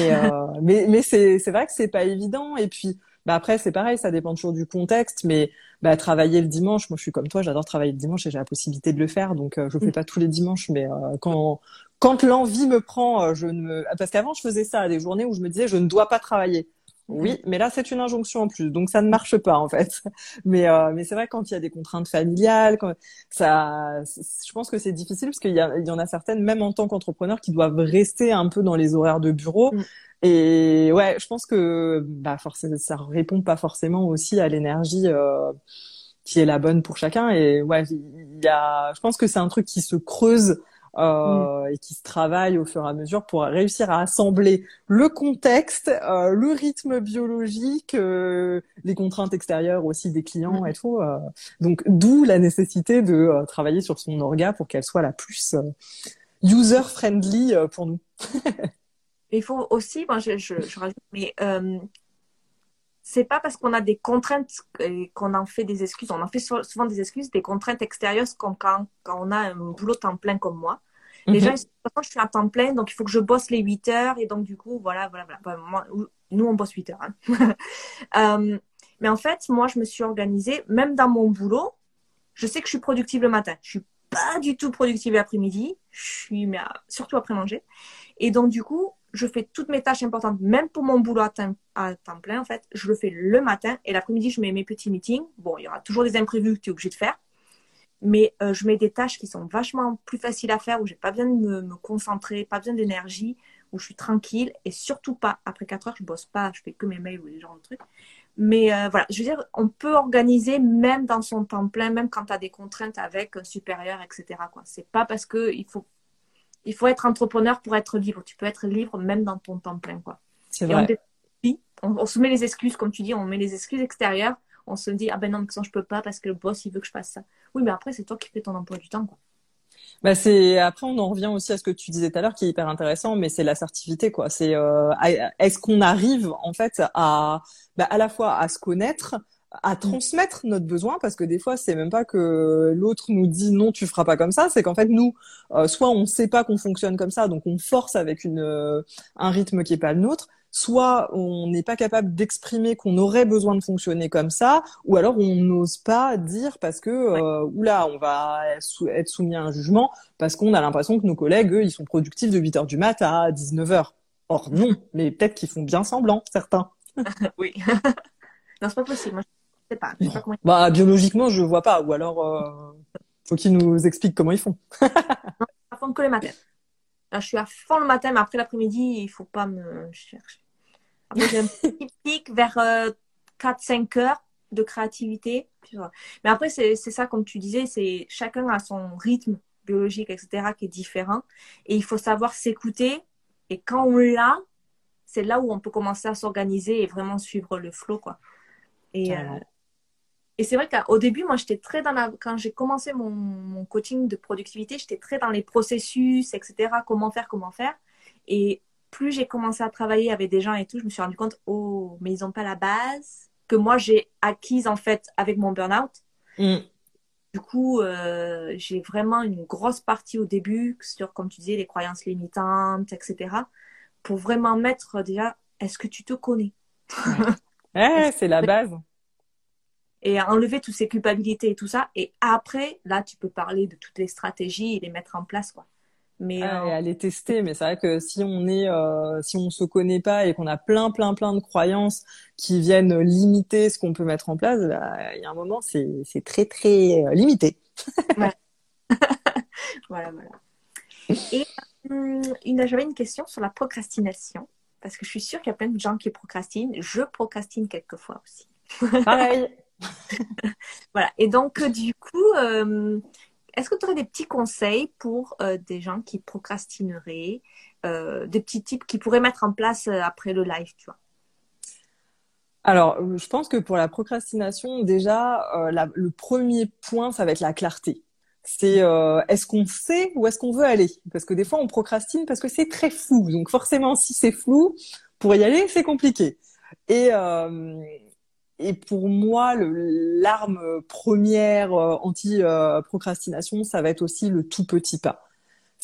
Mais mais c'est vrai que c'est pas évident. Et puis bah après, c'est pareil, ça dépend toujours du contexte, mais bah, travailler le dimanche, moi je suis comme toi, j'adore travailler le dimanche et j'ai la possibilité de le faire, donc euh, je le fais mm. pas tous les dimanches, mais euh, quand quand l'envie me prend, euh, je ne me... parce qu'avant je faisais ça à des journées où je me disais je ne dois pas travailler. Oui, mais là c'est une injonction en plus, donc ça ne marche pas en fait. Mais mais c'est vrai quand il y a des contraintes familiales, quand ça, je pense que c'est difficile parce qu'il y, il y en a certaines, même en tant qu'entrepreneur, qui doivent rester un peu dans les horaires de bureau. Mm. Et ouais, je pense que bah forcément, ça répond pas forcément aussi à l'énergie euh, qui est la bonne pour chacun. Et ouais, il y a, je pense que c'est un truc qui se creuse euh, mm. et qui se travaille au fur et à mesure pour réussir à assembler le contexte, euh, le rythme biologique, euh, les contraintes extérieures aussi des clients mm. et tout. Euh. donc d'où la nécessité de euh, travailler sur son orga pour qu'elle soit la plus user friendly pour nous. il faut aussi, moi je, je, je rajoute, mais euh, c'est pas parce qu'on a des contraintes qu'on en fait des excuses. On en fait souvent des excuses, des contraintes extérieures, comme quand, quand on a un boulot temps plein comme moi. Les gens, je suis à temps plein, donc il faut que je bosse les 8 heures. Et donc, du coup, voilà, voilà, voilà. nous, on bosse 8 heures. Hein. euh, mais en fait, moi, je me suis organisée, même dans mon boulot, je sais que je suis productive le matin. Je suis pas du tout productive l'après-midi. Je suis, mais surtout après manger. Et donc, du coup, je fais toutes mes tâches importantes, même pour mon boulot à temps, plein, en fait, je le fais le matin et l'après-midi, je mets mes petits meetings. Bon, il y aura toujours des imprévus que tu es obligé de faire, mais euh, je mets des tâches qui sont vachement plus faciles à faire, où j'ai pas besoin de me, concentrer, pas besoin d'énergie, où je suis tranquille et surtout pas, après 4 heures, je bosse pas, je fais que mes mails ou les genres de trucs. Mais euh, voilà, je veux dire, on peut organiser même dans son temps plein, même quand tu as des contraintes avec un supérieur, etc. Quoi. C'est pas parce que il faut il faut être entrepreneur pour être libre. Tu peux être libre même dans ton temps plein, quoi. C'est vrai. On, se met les excuses, comme tu dis, on met les excuses extérieures. On se dit, ah ben non, mais je peux pas parce que le boss, il veut que je fasse ça. Oui, mais après, c'est toi qui fais ton emploi du temps, quoi. Bah c'est après on en revient aussi à ce que tu disais tout à l'heure qui est hyper intéressant, mais c'est l'assertivité quoi. C'est euh, est-ce qu'on arrive en fait à bah, à la fois à se connaître, à mm. transmettre notre besoin parce que des fois c'est même pas que l'autre nous dit non tu feras pas comme ça. C'est qu'en fait nous euh, soit on sait pas qu'on fonctionne comme ça donc on force avec une euh, un rythme qui est pas le nôtre soit on n'est pas capable d'exprimer qu'on aurait besoin de fonctionner comme ça ou alors on n'ose pas dire parce que euh, oula on va être soumis à un jugement parce qu'on a l'impression que nos collègues eux ils sont productifs de 8 heures du mat à 19 heures. Or non mais peut-être qu'ils font bien semblant certains. Oui. Non c'est pas possible pas. Bah, biologiquement, je vois pas. Ou alors, euh, faut qu'ils nous expliquent comment ils font. à fond que les matins. je suis à fond le matin, mais après l'après-midi, il faut pas me chercher. Après, j'ai un petit pic vers 4-5 euh, heures de créativité. Mais après, c'est ça, comme tu disais, c'est chacun a son rythme biologique, etc., qui est différent. Et il faut savoir s'écouter. Et quand on l'a, c'est là où on peut commencer à s'organiser et vraiment suivre le quoi. Et, et c'est vrai qu'au début, moi, j'étais très dans la. Quand j'ai commencé mon, coaching de productivité, j'étais très dans les processus, etc. Comment faire, comment faire. Et plus j'ai commencé à travailler avec des gens et tout, je me suis rendu compte, oh, mais ils n'ont pas la base que moi j'ai acquise en fait avec mon burn-out. Mm. Du coup, euh, j'ai vraiment une grosse partie au début sur, comme tu disais, les croyances limitantes, etc. Pour vraiment mettre déjà, est-ce que tu te connais? Ouais, C'est la base et enlever toutes ces culpabilités et tout ça. Et après, là, tu peux parler de toutes les stratégies et les mettre en place, quoi. Mais ah, et aller tester. Mais c'est vrai que si on est, euh, si on se connaît pas et qu'on a plein, plein, plein de croyances qui viennent limiter ce qu'on peut mettre en place, bah, il y a un moment, c'est, c'est très, très euh, limité. voilà, voilà. Et hum, une, j'avais une question sur la procrastination parce que je suis sûre qu'il y a plein de gens qui procrastinent. Je procrastine quelquefois aussi. Pareil. voilà. Et donc, euh, du coup, euh, est-ce que tu aurais des petits conseils pour euh, des gens qui procrastineraient, des petits tips qu'ils pourraient mettre en place après le live, tu vois? Alors, je pense que pour la procrastination, déjà, le premier point, ça va être la clarté. C'est est-ce qu'on sait où est-ce qu'on veut aller? Parce que des fois, on procrastine parce que c'est très flou. Donc forcément, si c'est flou, pour y aller, c'est compliqué. Et, et pour moi, l'arme première euh, anti-procrastination, ça va être aussi le tout petit pas.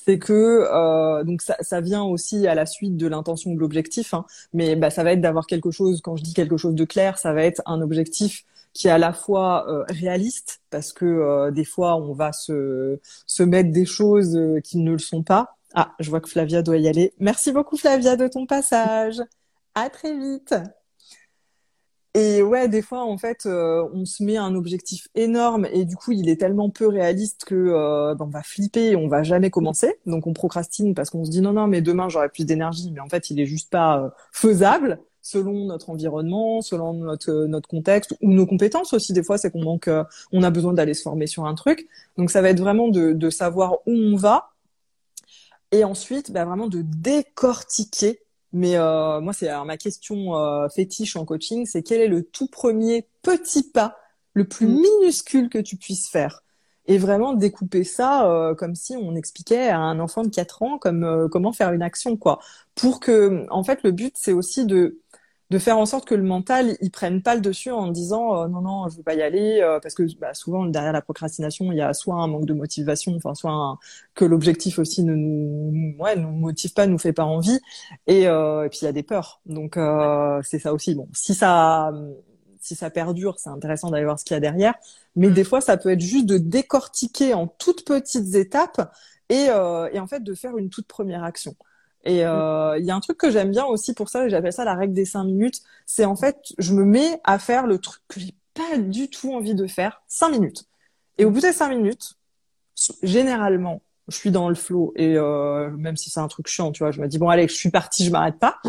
C'est que euh, donc ça, ça, vient aussi à la suite de l'intention ou de l'objectif, hein, mais bah, ça va être d'avoir quelque chose. Quand je dis quelque chose de clair, ça va être un objectif qui est à la fois euh, réaliste, parce que euh, des fois on va se, se mettre des choses qui ne le sont pas. Ah, je vois que Flavia doit y aller. Merci beaucoup Flavia de ton passage. À très vite. Et ouais, des fois, en fait, euh, on se met un objectif énorme et du coup, il est tellement peu réaliste que euh, ben, on va flipper et on va jamais commencer. Donc, on procrastine parce qu'on se dit non, non, mais demain j'aurai plus d'énergie. Mais en fait, il est juste pas euh, faisable selon notre environnement, selon notre notre contexte ou nos compétences aussi. Des fois, c'est qu'on manque, on a besoin d'aller se former sur un truc. Donc, ça va être vraiment de, de savoir où on va et ensuite, bah, vraiment de décortiquer mais euh, moi, c'est ma question euh, fétiche en coaching, c'est quel est le tout premier petit pas, le plus mm. minuscule que tu puisses faire? Et vraiment découper ça euh, comme si on expliquait à un enfant de 4 ans comme comment faire une action quoi pour que en fait le but c'est aussi de de faire en sorte que le mental il prenne pas le dessus en disant euh, non non je veux pas y aller euh, parce que bah, souvent derrière la procrastination il y a soit un manque de motivation enfin soit que l'objectif aussi ne nous ouais nous motive pas nous fait pas envie et, euh, et puis il y a des peurs. Donc c'est ça aussi. Bon si ça si ça perdure c'est intéressant d'aller voir ce qu'il y a derrière mais des fois ça peut être juste de décortiquer en toutes petites étapes et, et en fait de faire une toute première action et euh, il y a un truc que j'aime bien aussi pour ça, j'appelle ça la règle des cinq minutes. C'est en fait, je me mets à faire le truc que j'ai pas du tout envie de faire, cinq minutes. Et au bout des cinq minutes, généralement, je suis dans le flow et euh, même si c'est un truc chiant, tu vois, je me dis bon allez, je suis partie, je m'arrête pas.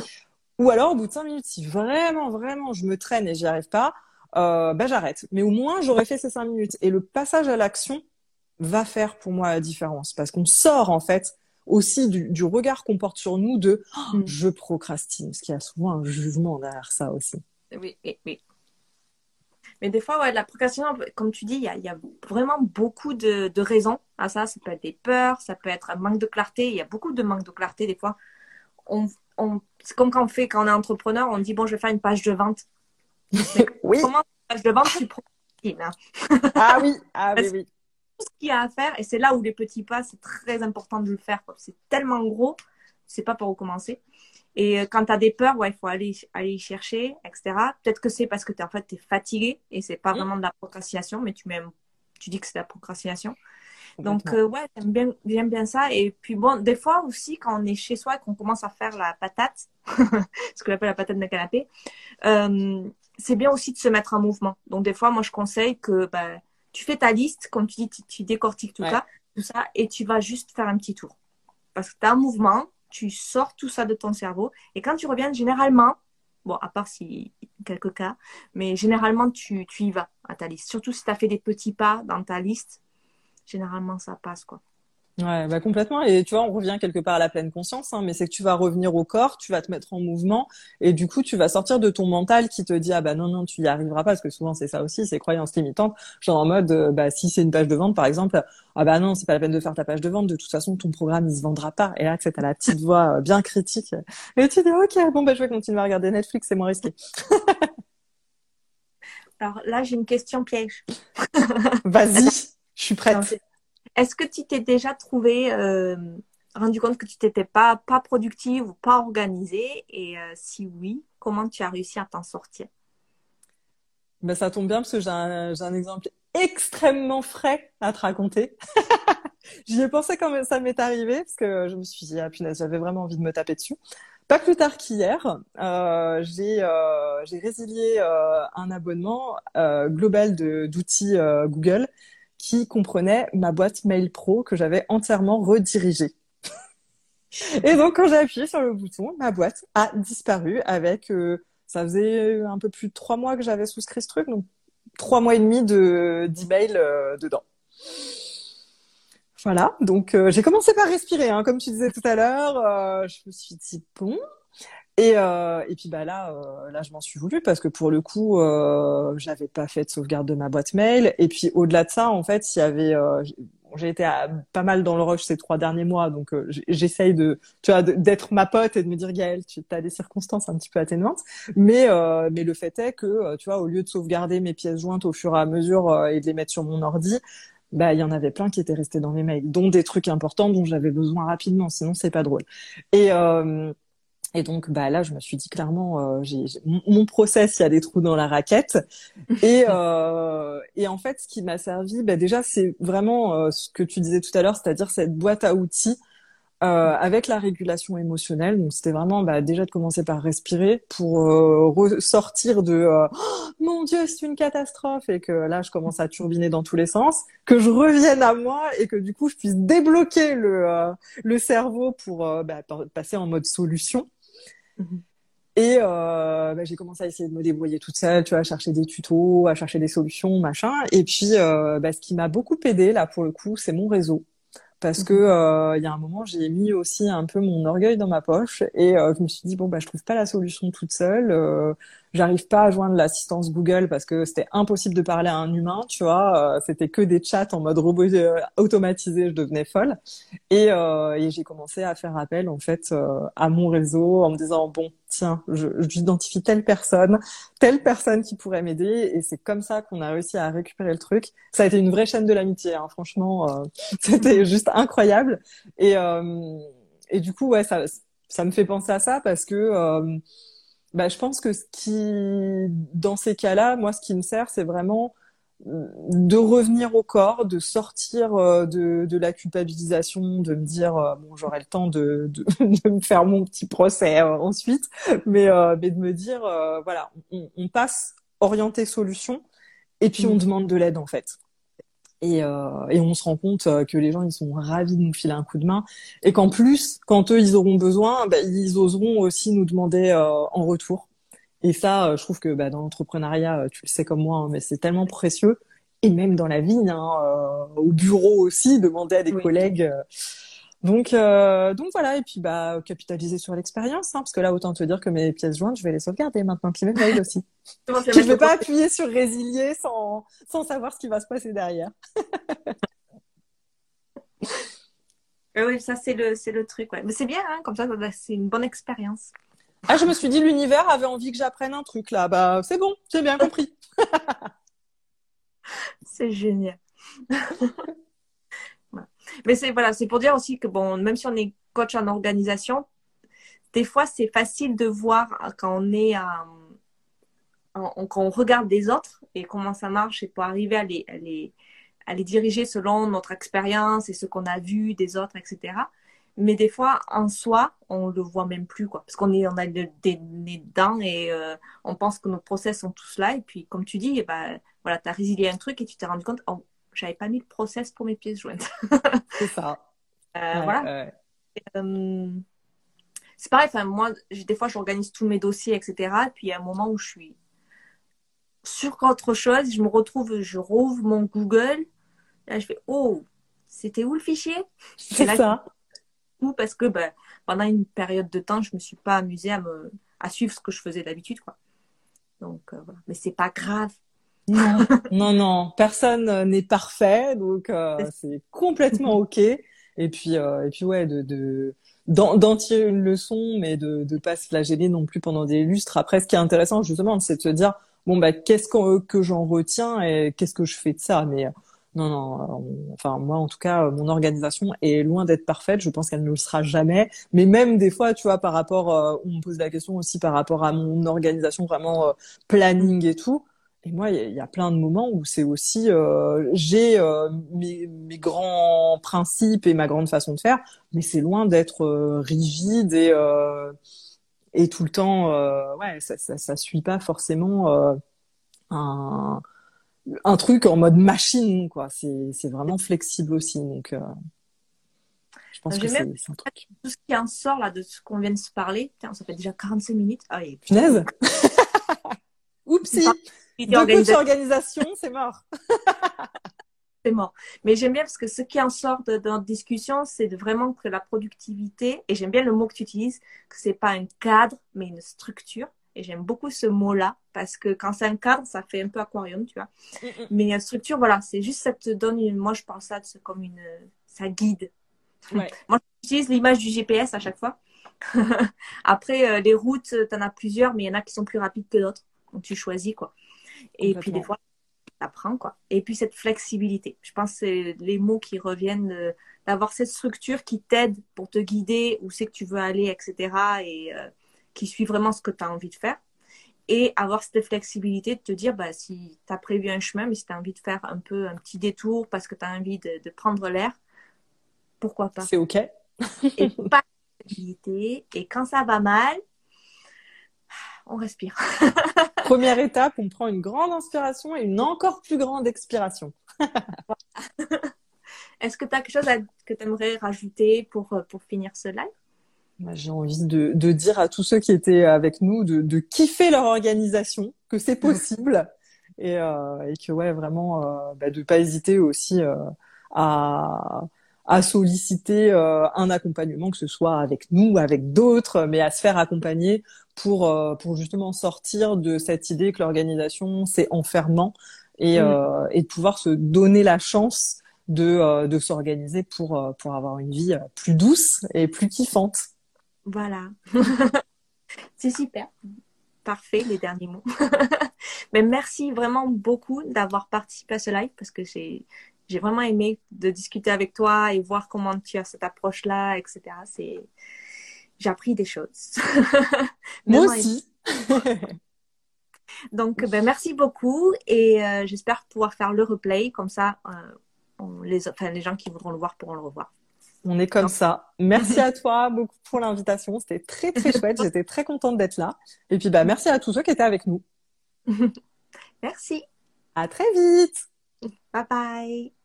Ou alors au bout de cinq minutes, si vraiment vraiment je me traîne et j'y arrive pas, euh, bah j'arrête. Mais au moins j'aurais fait ces cinq minutes. Et le passage à l'action va faire pour moi la différence parce qu'on sort en fait aussi du, regard qu'on porte sur nous de oh, mm. je procrastine, parce qu'il y a souvent un jugement derrière ça aussi. Oui, oui, oui. Mais des fois, ouais, la procrastination, comme tu dis, il y a, y a, vraiment beaucoup de, de, raisons à ça. Ça peut être des peurs, ça peut être un manque de clarté. Il y a beaucoup de manque de clarté des fois. On, on, c'est comme quand on fait, quand on est entrepreneur, on dit, bon, je vais faire une page de vente. oui. Comment une page de vente, tu procrastines hein? Ah oui, ah oui, oui. Tout ce qu'il y a à faire, et c'est là où les petits pas, c'est très important de le faire. C'est tellement gros, c'est pas pour recommencer. Et euh, quand tu as des peurs, ouais, il faut aller, aller y chercher, etc. Peut-être que c'est parce que es, en fait, tu es fatigué et c'est pas mmh. vraiment de la procrastination, mais tu, même, tu dis que c'est de la procrastination. Donc, euh, ouais, j'aime bien, j'aime bien ça. Et puis, bon, des fois aussi, quand on est chez soi et qu'on commence à faire la patate, ce qu'on appelle la patate de canapé, euh, c'est bien aussi de se mettre en mouvement. Donc, des fois, moi, je conseille que bah, tu fais ta liste, comme tu dis, tu, décortiques tout, ça, tout ça, et tu vas juste faire un petit tour. Parce que tu as un mouvement, tu sors tout ça de ton cerveau. Et quand tu reviens, généralement, bon, à part si quelques cas, mais généralement, tu, tu y vas à ta liste. Surtout si tu as fait des petits pas dans ta liste, généralement, ça passe, quoi. Ouais, bah complètement. Et tu vois, on revient quelque part à la pleine conscience, hein, mais c'est que tu vas revenir au corps, tu vas te mettre en mouvement, et du coup, tu vas sortir de ton mental qui te dit ah bah non non, tu y arriveras pas, parce que souvent c'est ça aussi, c'est croyances limitantes. Genre en mode euh, bah si c'est une page de vente par exemple, ah bah non, c'est pas la peine de faire ta page de vente, de toute façon ton programme il se vendra pas. Et là, c'est à la petite voix euh, bien critique, et tu dis ok bon bah je vais continuer à regarder Netflix, c'est moins risqué. Alors là, j'ai une question piège. Vas-y, je suis prête. Est-ce que tu t'es déjà trouvé, euh, rendu compte que tu t'étais pas, productive ou pas organisée? Et euh, si oui, comment tu as réussi à t'en sortir? Ben, Ça tombe bien parce que j'ai un, exemple extrêmement frais à te raconter. J'y ai pensé quand ça m'est arrivé parce que je me suis dit, ah punaise, j'avais vraiment envie de me taper dessus. Pas plus tard qu'hier, euh, j'ai résilié un abonnement global d'outils Google qui comprenait ma boîte mail pro que j'avais entièrement redirigée. Et donc quand j'ai appuyé sur le bouton, ma boîte a disparu avec euh, ça faisait un peu plus de trois mois que j'avais souscrit ce truc, donc trois mois et demi de euh, dedans. Voilà, donc euh, j'ai commencé par respirer, hein, comme tu disais tout à l'heure. je me suis dit bon, et, euh, et puis bah là, euh, là je m'en suis voulu parce que pour le coup, euh, j'avais pas fait de sauvegarde de ma boîte mail. Et puis au-delà de ça, en fait, il y avait, euh, j'ai été pas mal dans le rush ces trois derniers mois, donc euh, j'essaye de, tu vois, d'être ma pote et de me dire Gaëlle, tu as des circonstances un petit peu atténuantes. Mais mais le fait est que, tu vois, au lieu de sauvegarder mes pièces jointes au fur et à mesure et de les mettre sur mon ordi, bah il y en avait plein qui étaient restés dans mes mails, dont des trucs importants dont j'avais besoin rapidement, sinon c'est pas drôle. Et euh, et donc, bah là, je me suis dit clairement, euh, j'ai, mon process, il y a des trous dans la raquette. Et, euh, et en fait, ce qui m'a servi, bah déjà, c'est vraiment euh, ce que tu disais tout à l'heure, c'est-à-dire cette boîte à outils euh, avec la régulation émotionnelle. Donc, c'était vraiment bah, déjà de commencer par respirer pour euh, ressortir de oh, mon Dieu, c'est une catastrophe et que là, je commence à turbiner dans tous les sens, que je revienne à moi et que du coup, je puisse débloquer le le cerveau pour bah, passer en mode solution. Mhm. Et euh, bah, j'ai commencé à essayer de me débrouiller toute seule, tu vois, à chercher des tutos, à chercher des solutions, machin. Et puis, euh, bah, ce qui m'a beaucoup aidé là pour le coup, c'est mon réseau parce que mhm. euh, il y a un moment j'ai mis aussi un peu mon orgueil dans ma poche et je me suis dit bon bah je trouve pas la solution toute seule j'arrive pas à joindre l'assistance Google parce que c'était impossible de parler à un humain tu vois c'était que des chats en mode robot automatisé je devenais folle et, et j'ai commencé à faire appel en fait à mon réseau en me disant bon tiens, j'identifie telle personne, telle personne qui pourrait m'aider, et c'est comme ça qu'on a réussi à récupérer le truc. Ça a été une vraie chaîne de l'amitié, hein. franchement, euh, c'était juste incroyable. Et, euh, et du coup, ouais, ça, ça me fait penser à ça parce que euh, bah, je pense que ce qui, dans ces cas-là, moi, ce qui me sert, c'est vraiment de revenir au corps, de sortir euh, de, de la culpabilisation, de me dire euh, bon j'aurai le temps de, de, de, me faire mon petit procès euh, ensuite, mais, mais de me dire voilà on, on, passe orienté solution et puis on mm. demande de l'aide en fait. Et, et on se rend compte que les gens ils sont ravis de nous filer un coup de main et qu'en plus quand eux ils auront besoin, bah, ils oseront aussi nous demander en retour. Et ça, euh, je trouve que bah, dans l'entrepreneuriat, euh, tu le sais comme moi, hein, mais c'est tellement précieux. Et même dans la vie, hein, euh, au bureau aussi, demander à des collègues. Donc, euh, donc voilà, et puis bah capitaliser sur l'expérience, hein, parce que là, autant te dire que mes pièces jointes, je vais les sauvegarder maintenant, puis mes mails aussi. je ne vais pas appuyer sur résilier sans, sans savoir ce qui va se passer derrière. oui, ça c'est le, c'est le truc, ouais. Mais c'est bien, hein, comme ça, c'est une bonne expérience. Ah, je me suis dit, l'univers avait envie que j'apprenne un truc là. Bah, c'est bon, j'ai bien compris. c'est génial. Mais c'est voilà, c'est pour dire aussi que bon, même si on est coach en organisation, des fois c'est facile de voir quand on est quand on regarde des autres et comment ça marche et pour arriver à les, à les, à les diriger selon notre expérience et ce qu'on a vu des autres, etc. Mais des fois, en soi, on le voit même plus, quoi. Parce qu'on est, on a des nez dedans et euh, on pense que nos process sont tous là. Et puis, comme tu dis, eh ben, voilà, tu as résilié un truc et tu t'es rendu compte, oh, j'avais pas mis le process pour mes pièces jointes. c'est ça. Euh, voilà. Euh, c'est pareil, enfin, moi, des fois, j'organise tous mes dossiers, etc. Et puis, il y a un moment où je suis sur autre chose, je me retrouve, je rouvre mon Google. Là, je fais, oh, c'était où le fichier? C'est ça. Ou parce que ben, pendant une période de temps, je me suis pas amusée à, me, à suivre ce que je faisais d'habitude. quoi. Donc, euh, voilà. Mais c'est pas grave. Non, non, non, personne n'est parfait, donc euh, c'est complètement ok. Et puis, euh, et puis ouais, de, de d'en tirer une leçon, mais de ne pas se flageller non plus pendant des lustres. Après, ce qui est intéressant justement, c'est de se dire bon bah qu'est-ce que j'en retiens et qu'est-ce que je fais de ça? Mais non, non. enfin moi, en tout cas, mon organisation est loin d'être parfaite. Je pense qu'elle ne le sera jamais. Mais même des fois, tu vois, par rapport, euh, on me pose la question aussi par rapport à mon organisation vraiment planning et tout et moi, il y, a plein de moments où c'est aussi euh, j'ai euh, mes, mes, grands principes et ma grande façon de faire, mais c'est loin d'être euh, rigide et et tout le temps, ouais, ça, ça, ça suit pas forcément un un truc en mode machine, quoi. C'est c'est vraiment flexible aussi, donc. je pense que c'est un truc. Tout ce qui en sort là de ce qu'on vient de se parler, ça fait déjà 45 minutes. Ah, et... Oupsie Beaucoup d'organisation, c'est mort. c'est mort. Mais j'aime bien parce que ce qui en sort de, notre discussion, c'est vraiment que la productivité, et j'aime bien le mot que tu utilises, que c'est pas un cadre, mais une structure. Et j'aime beaucoup ce mot-là parce que quand c'est un cadre, ça fait un peu aquarium, tu vois. Mm, mm. Mais une structure, voilà, c'est juste ça te donne une, moi je pense ça comme une, ça guide. Ouais. moi j'utilise l'image du GPS à chaque fois. Après, euh, les routes, tu en as plusieurs, mais il y en a qui sont plus rapides que d'autres. Donc tu choisis quoi. Et puis des fois, ça prend quoi. Et puis cette flexibilité. Je pense que c'est les mots qui reviennent euh, d'avoir cette structure qui t'aide pour te guider où c'est que tu veux aller, etc. Et euh, qui suit vraiment ce que tu as envie de faire. Et avoir cette flexibilité de te dire, bah, si tu as prévu un chemin, mais si tu as envie de faire un peu un petit détour parce que tu as envie de, de prendre l'air, pourquoi pas? C'est OK. et pas de flexibilité. Et quand ça va mal, on respire. Première étape, on prend une grande inspiration et une encore plus grande expiration. Est-ce que tu as quelque chose que tu aimerais rajouter pour, euh, pour finir ce live? J'ai envie de, dire à tous ceux qui étaient avec nous de, kiffer leur organisation, que c'est possible et, euh, que ouais vraiment euh, bah, de pas hésiter aussi à à solliciter euh, un accompagnement, que ce soit avec nous, avec d'autres, mais à se faire accompagner pour euh, pour justement sortir de cette idée que l'organisation c'est enfermant et, euh, et de pouvoir se donner la chance de de s'organiser pour pour avoir une vie plus douce et plus kiffante. Voilà, c'est super. Parfait, les derniers mots. Mais merci vraiment beaucoup d'avoir participé à ce live parce que j'ai j'ai vraiment aimé de discuter avec toi et voir comment tu as cette approche-là, etc. C'est, j'ai appris des choses. Moi aussi. Donc, ben, merci beaucoup et euh, j'espère pouvoir faire le replay comme ça. Euh, les, enfin, les gens qui voudront le voir pourront le revoir. On est comme ça. Merci à toi beaucoup pour l'invitation. C'était très très chouette. J'étais très contente d'être là. Et puis bah merci à tous ceux qui étaient avec nous. merci. À très vite. Bye bye.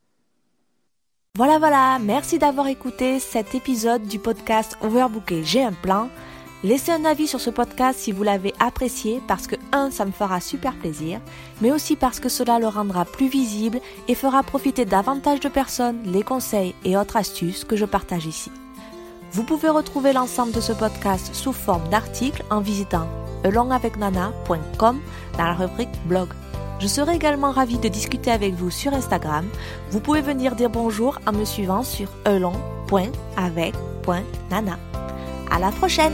Voilà, voilà, merci d'avoir écouté cet épisode du podcast Overbooké, j'ai un plan. Laissez un avis sur ce podcast si vous l'avez apprécié parce que, un, ça me fera super plaisir, mais aussi parce que cela le rendra plus visible et fera profiter davantage de personnes les conseils et autres astuces que je partage ici. Vous pouvez retrouver l'ensemble de ce podcast sous forme d'articles en visitant alongavecnana.com dans la rubrique blog. Je serai également ravie de discuter avec vous sur Instagram. Vous pouvez venir dire bonjour en me suivant sur elong.avec.nana. À la prochaine!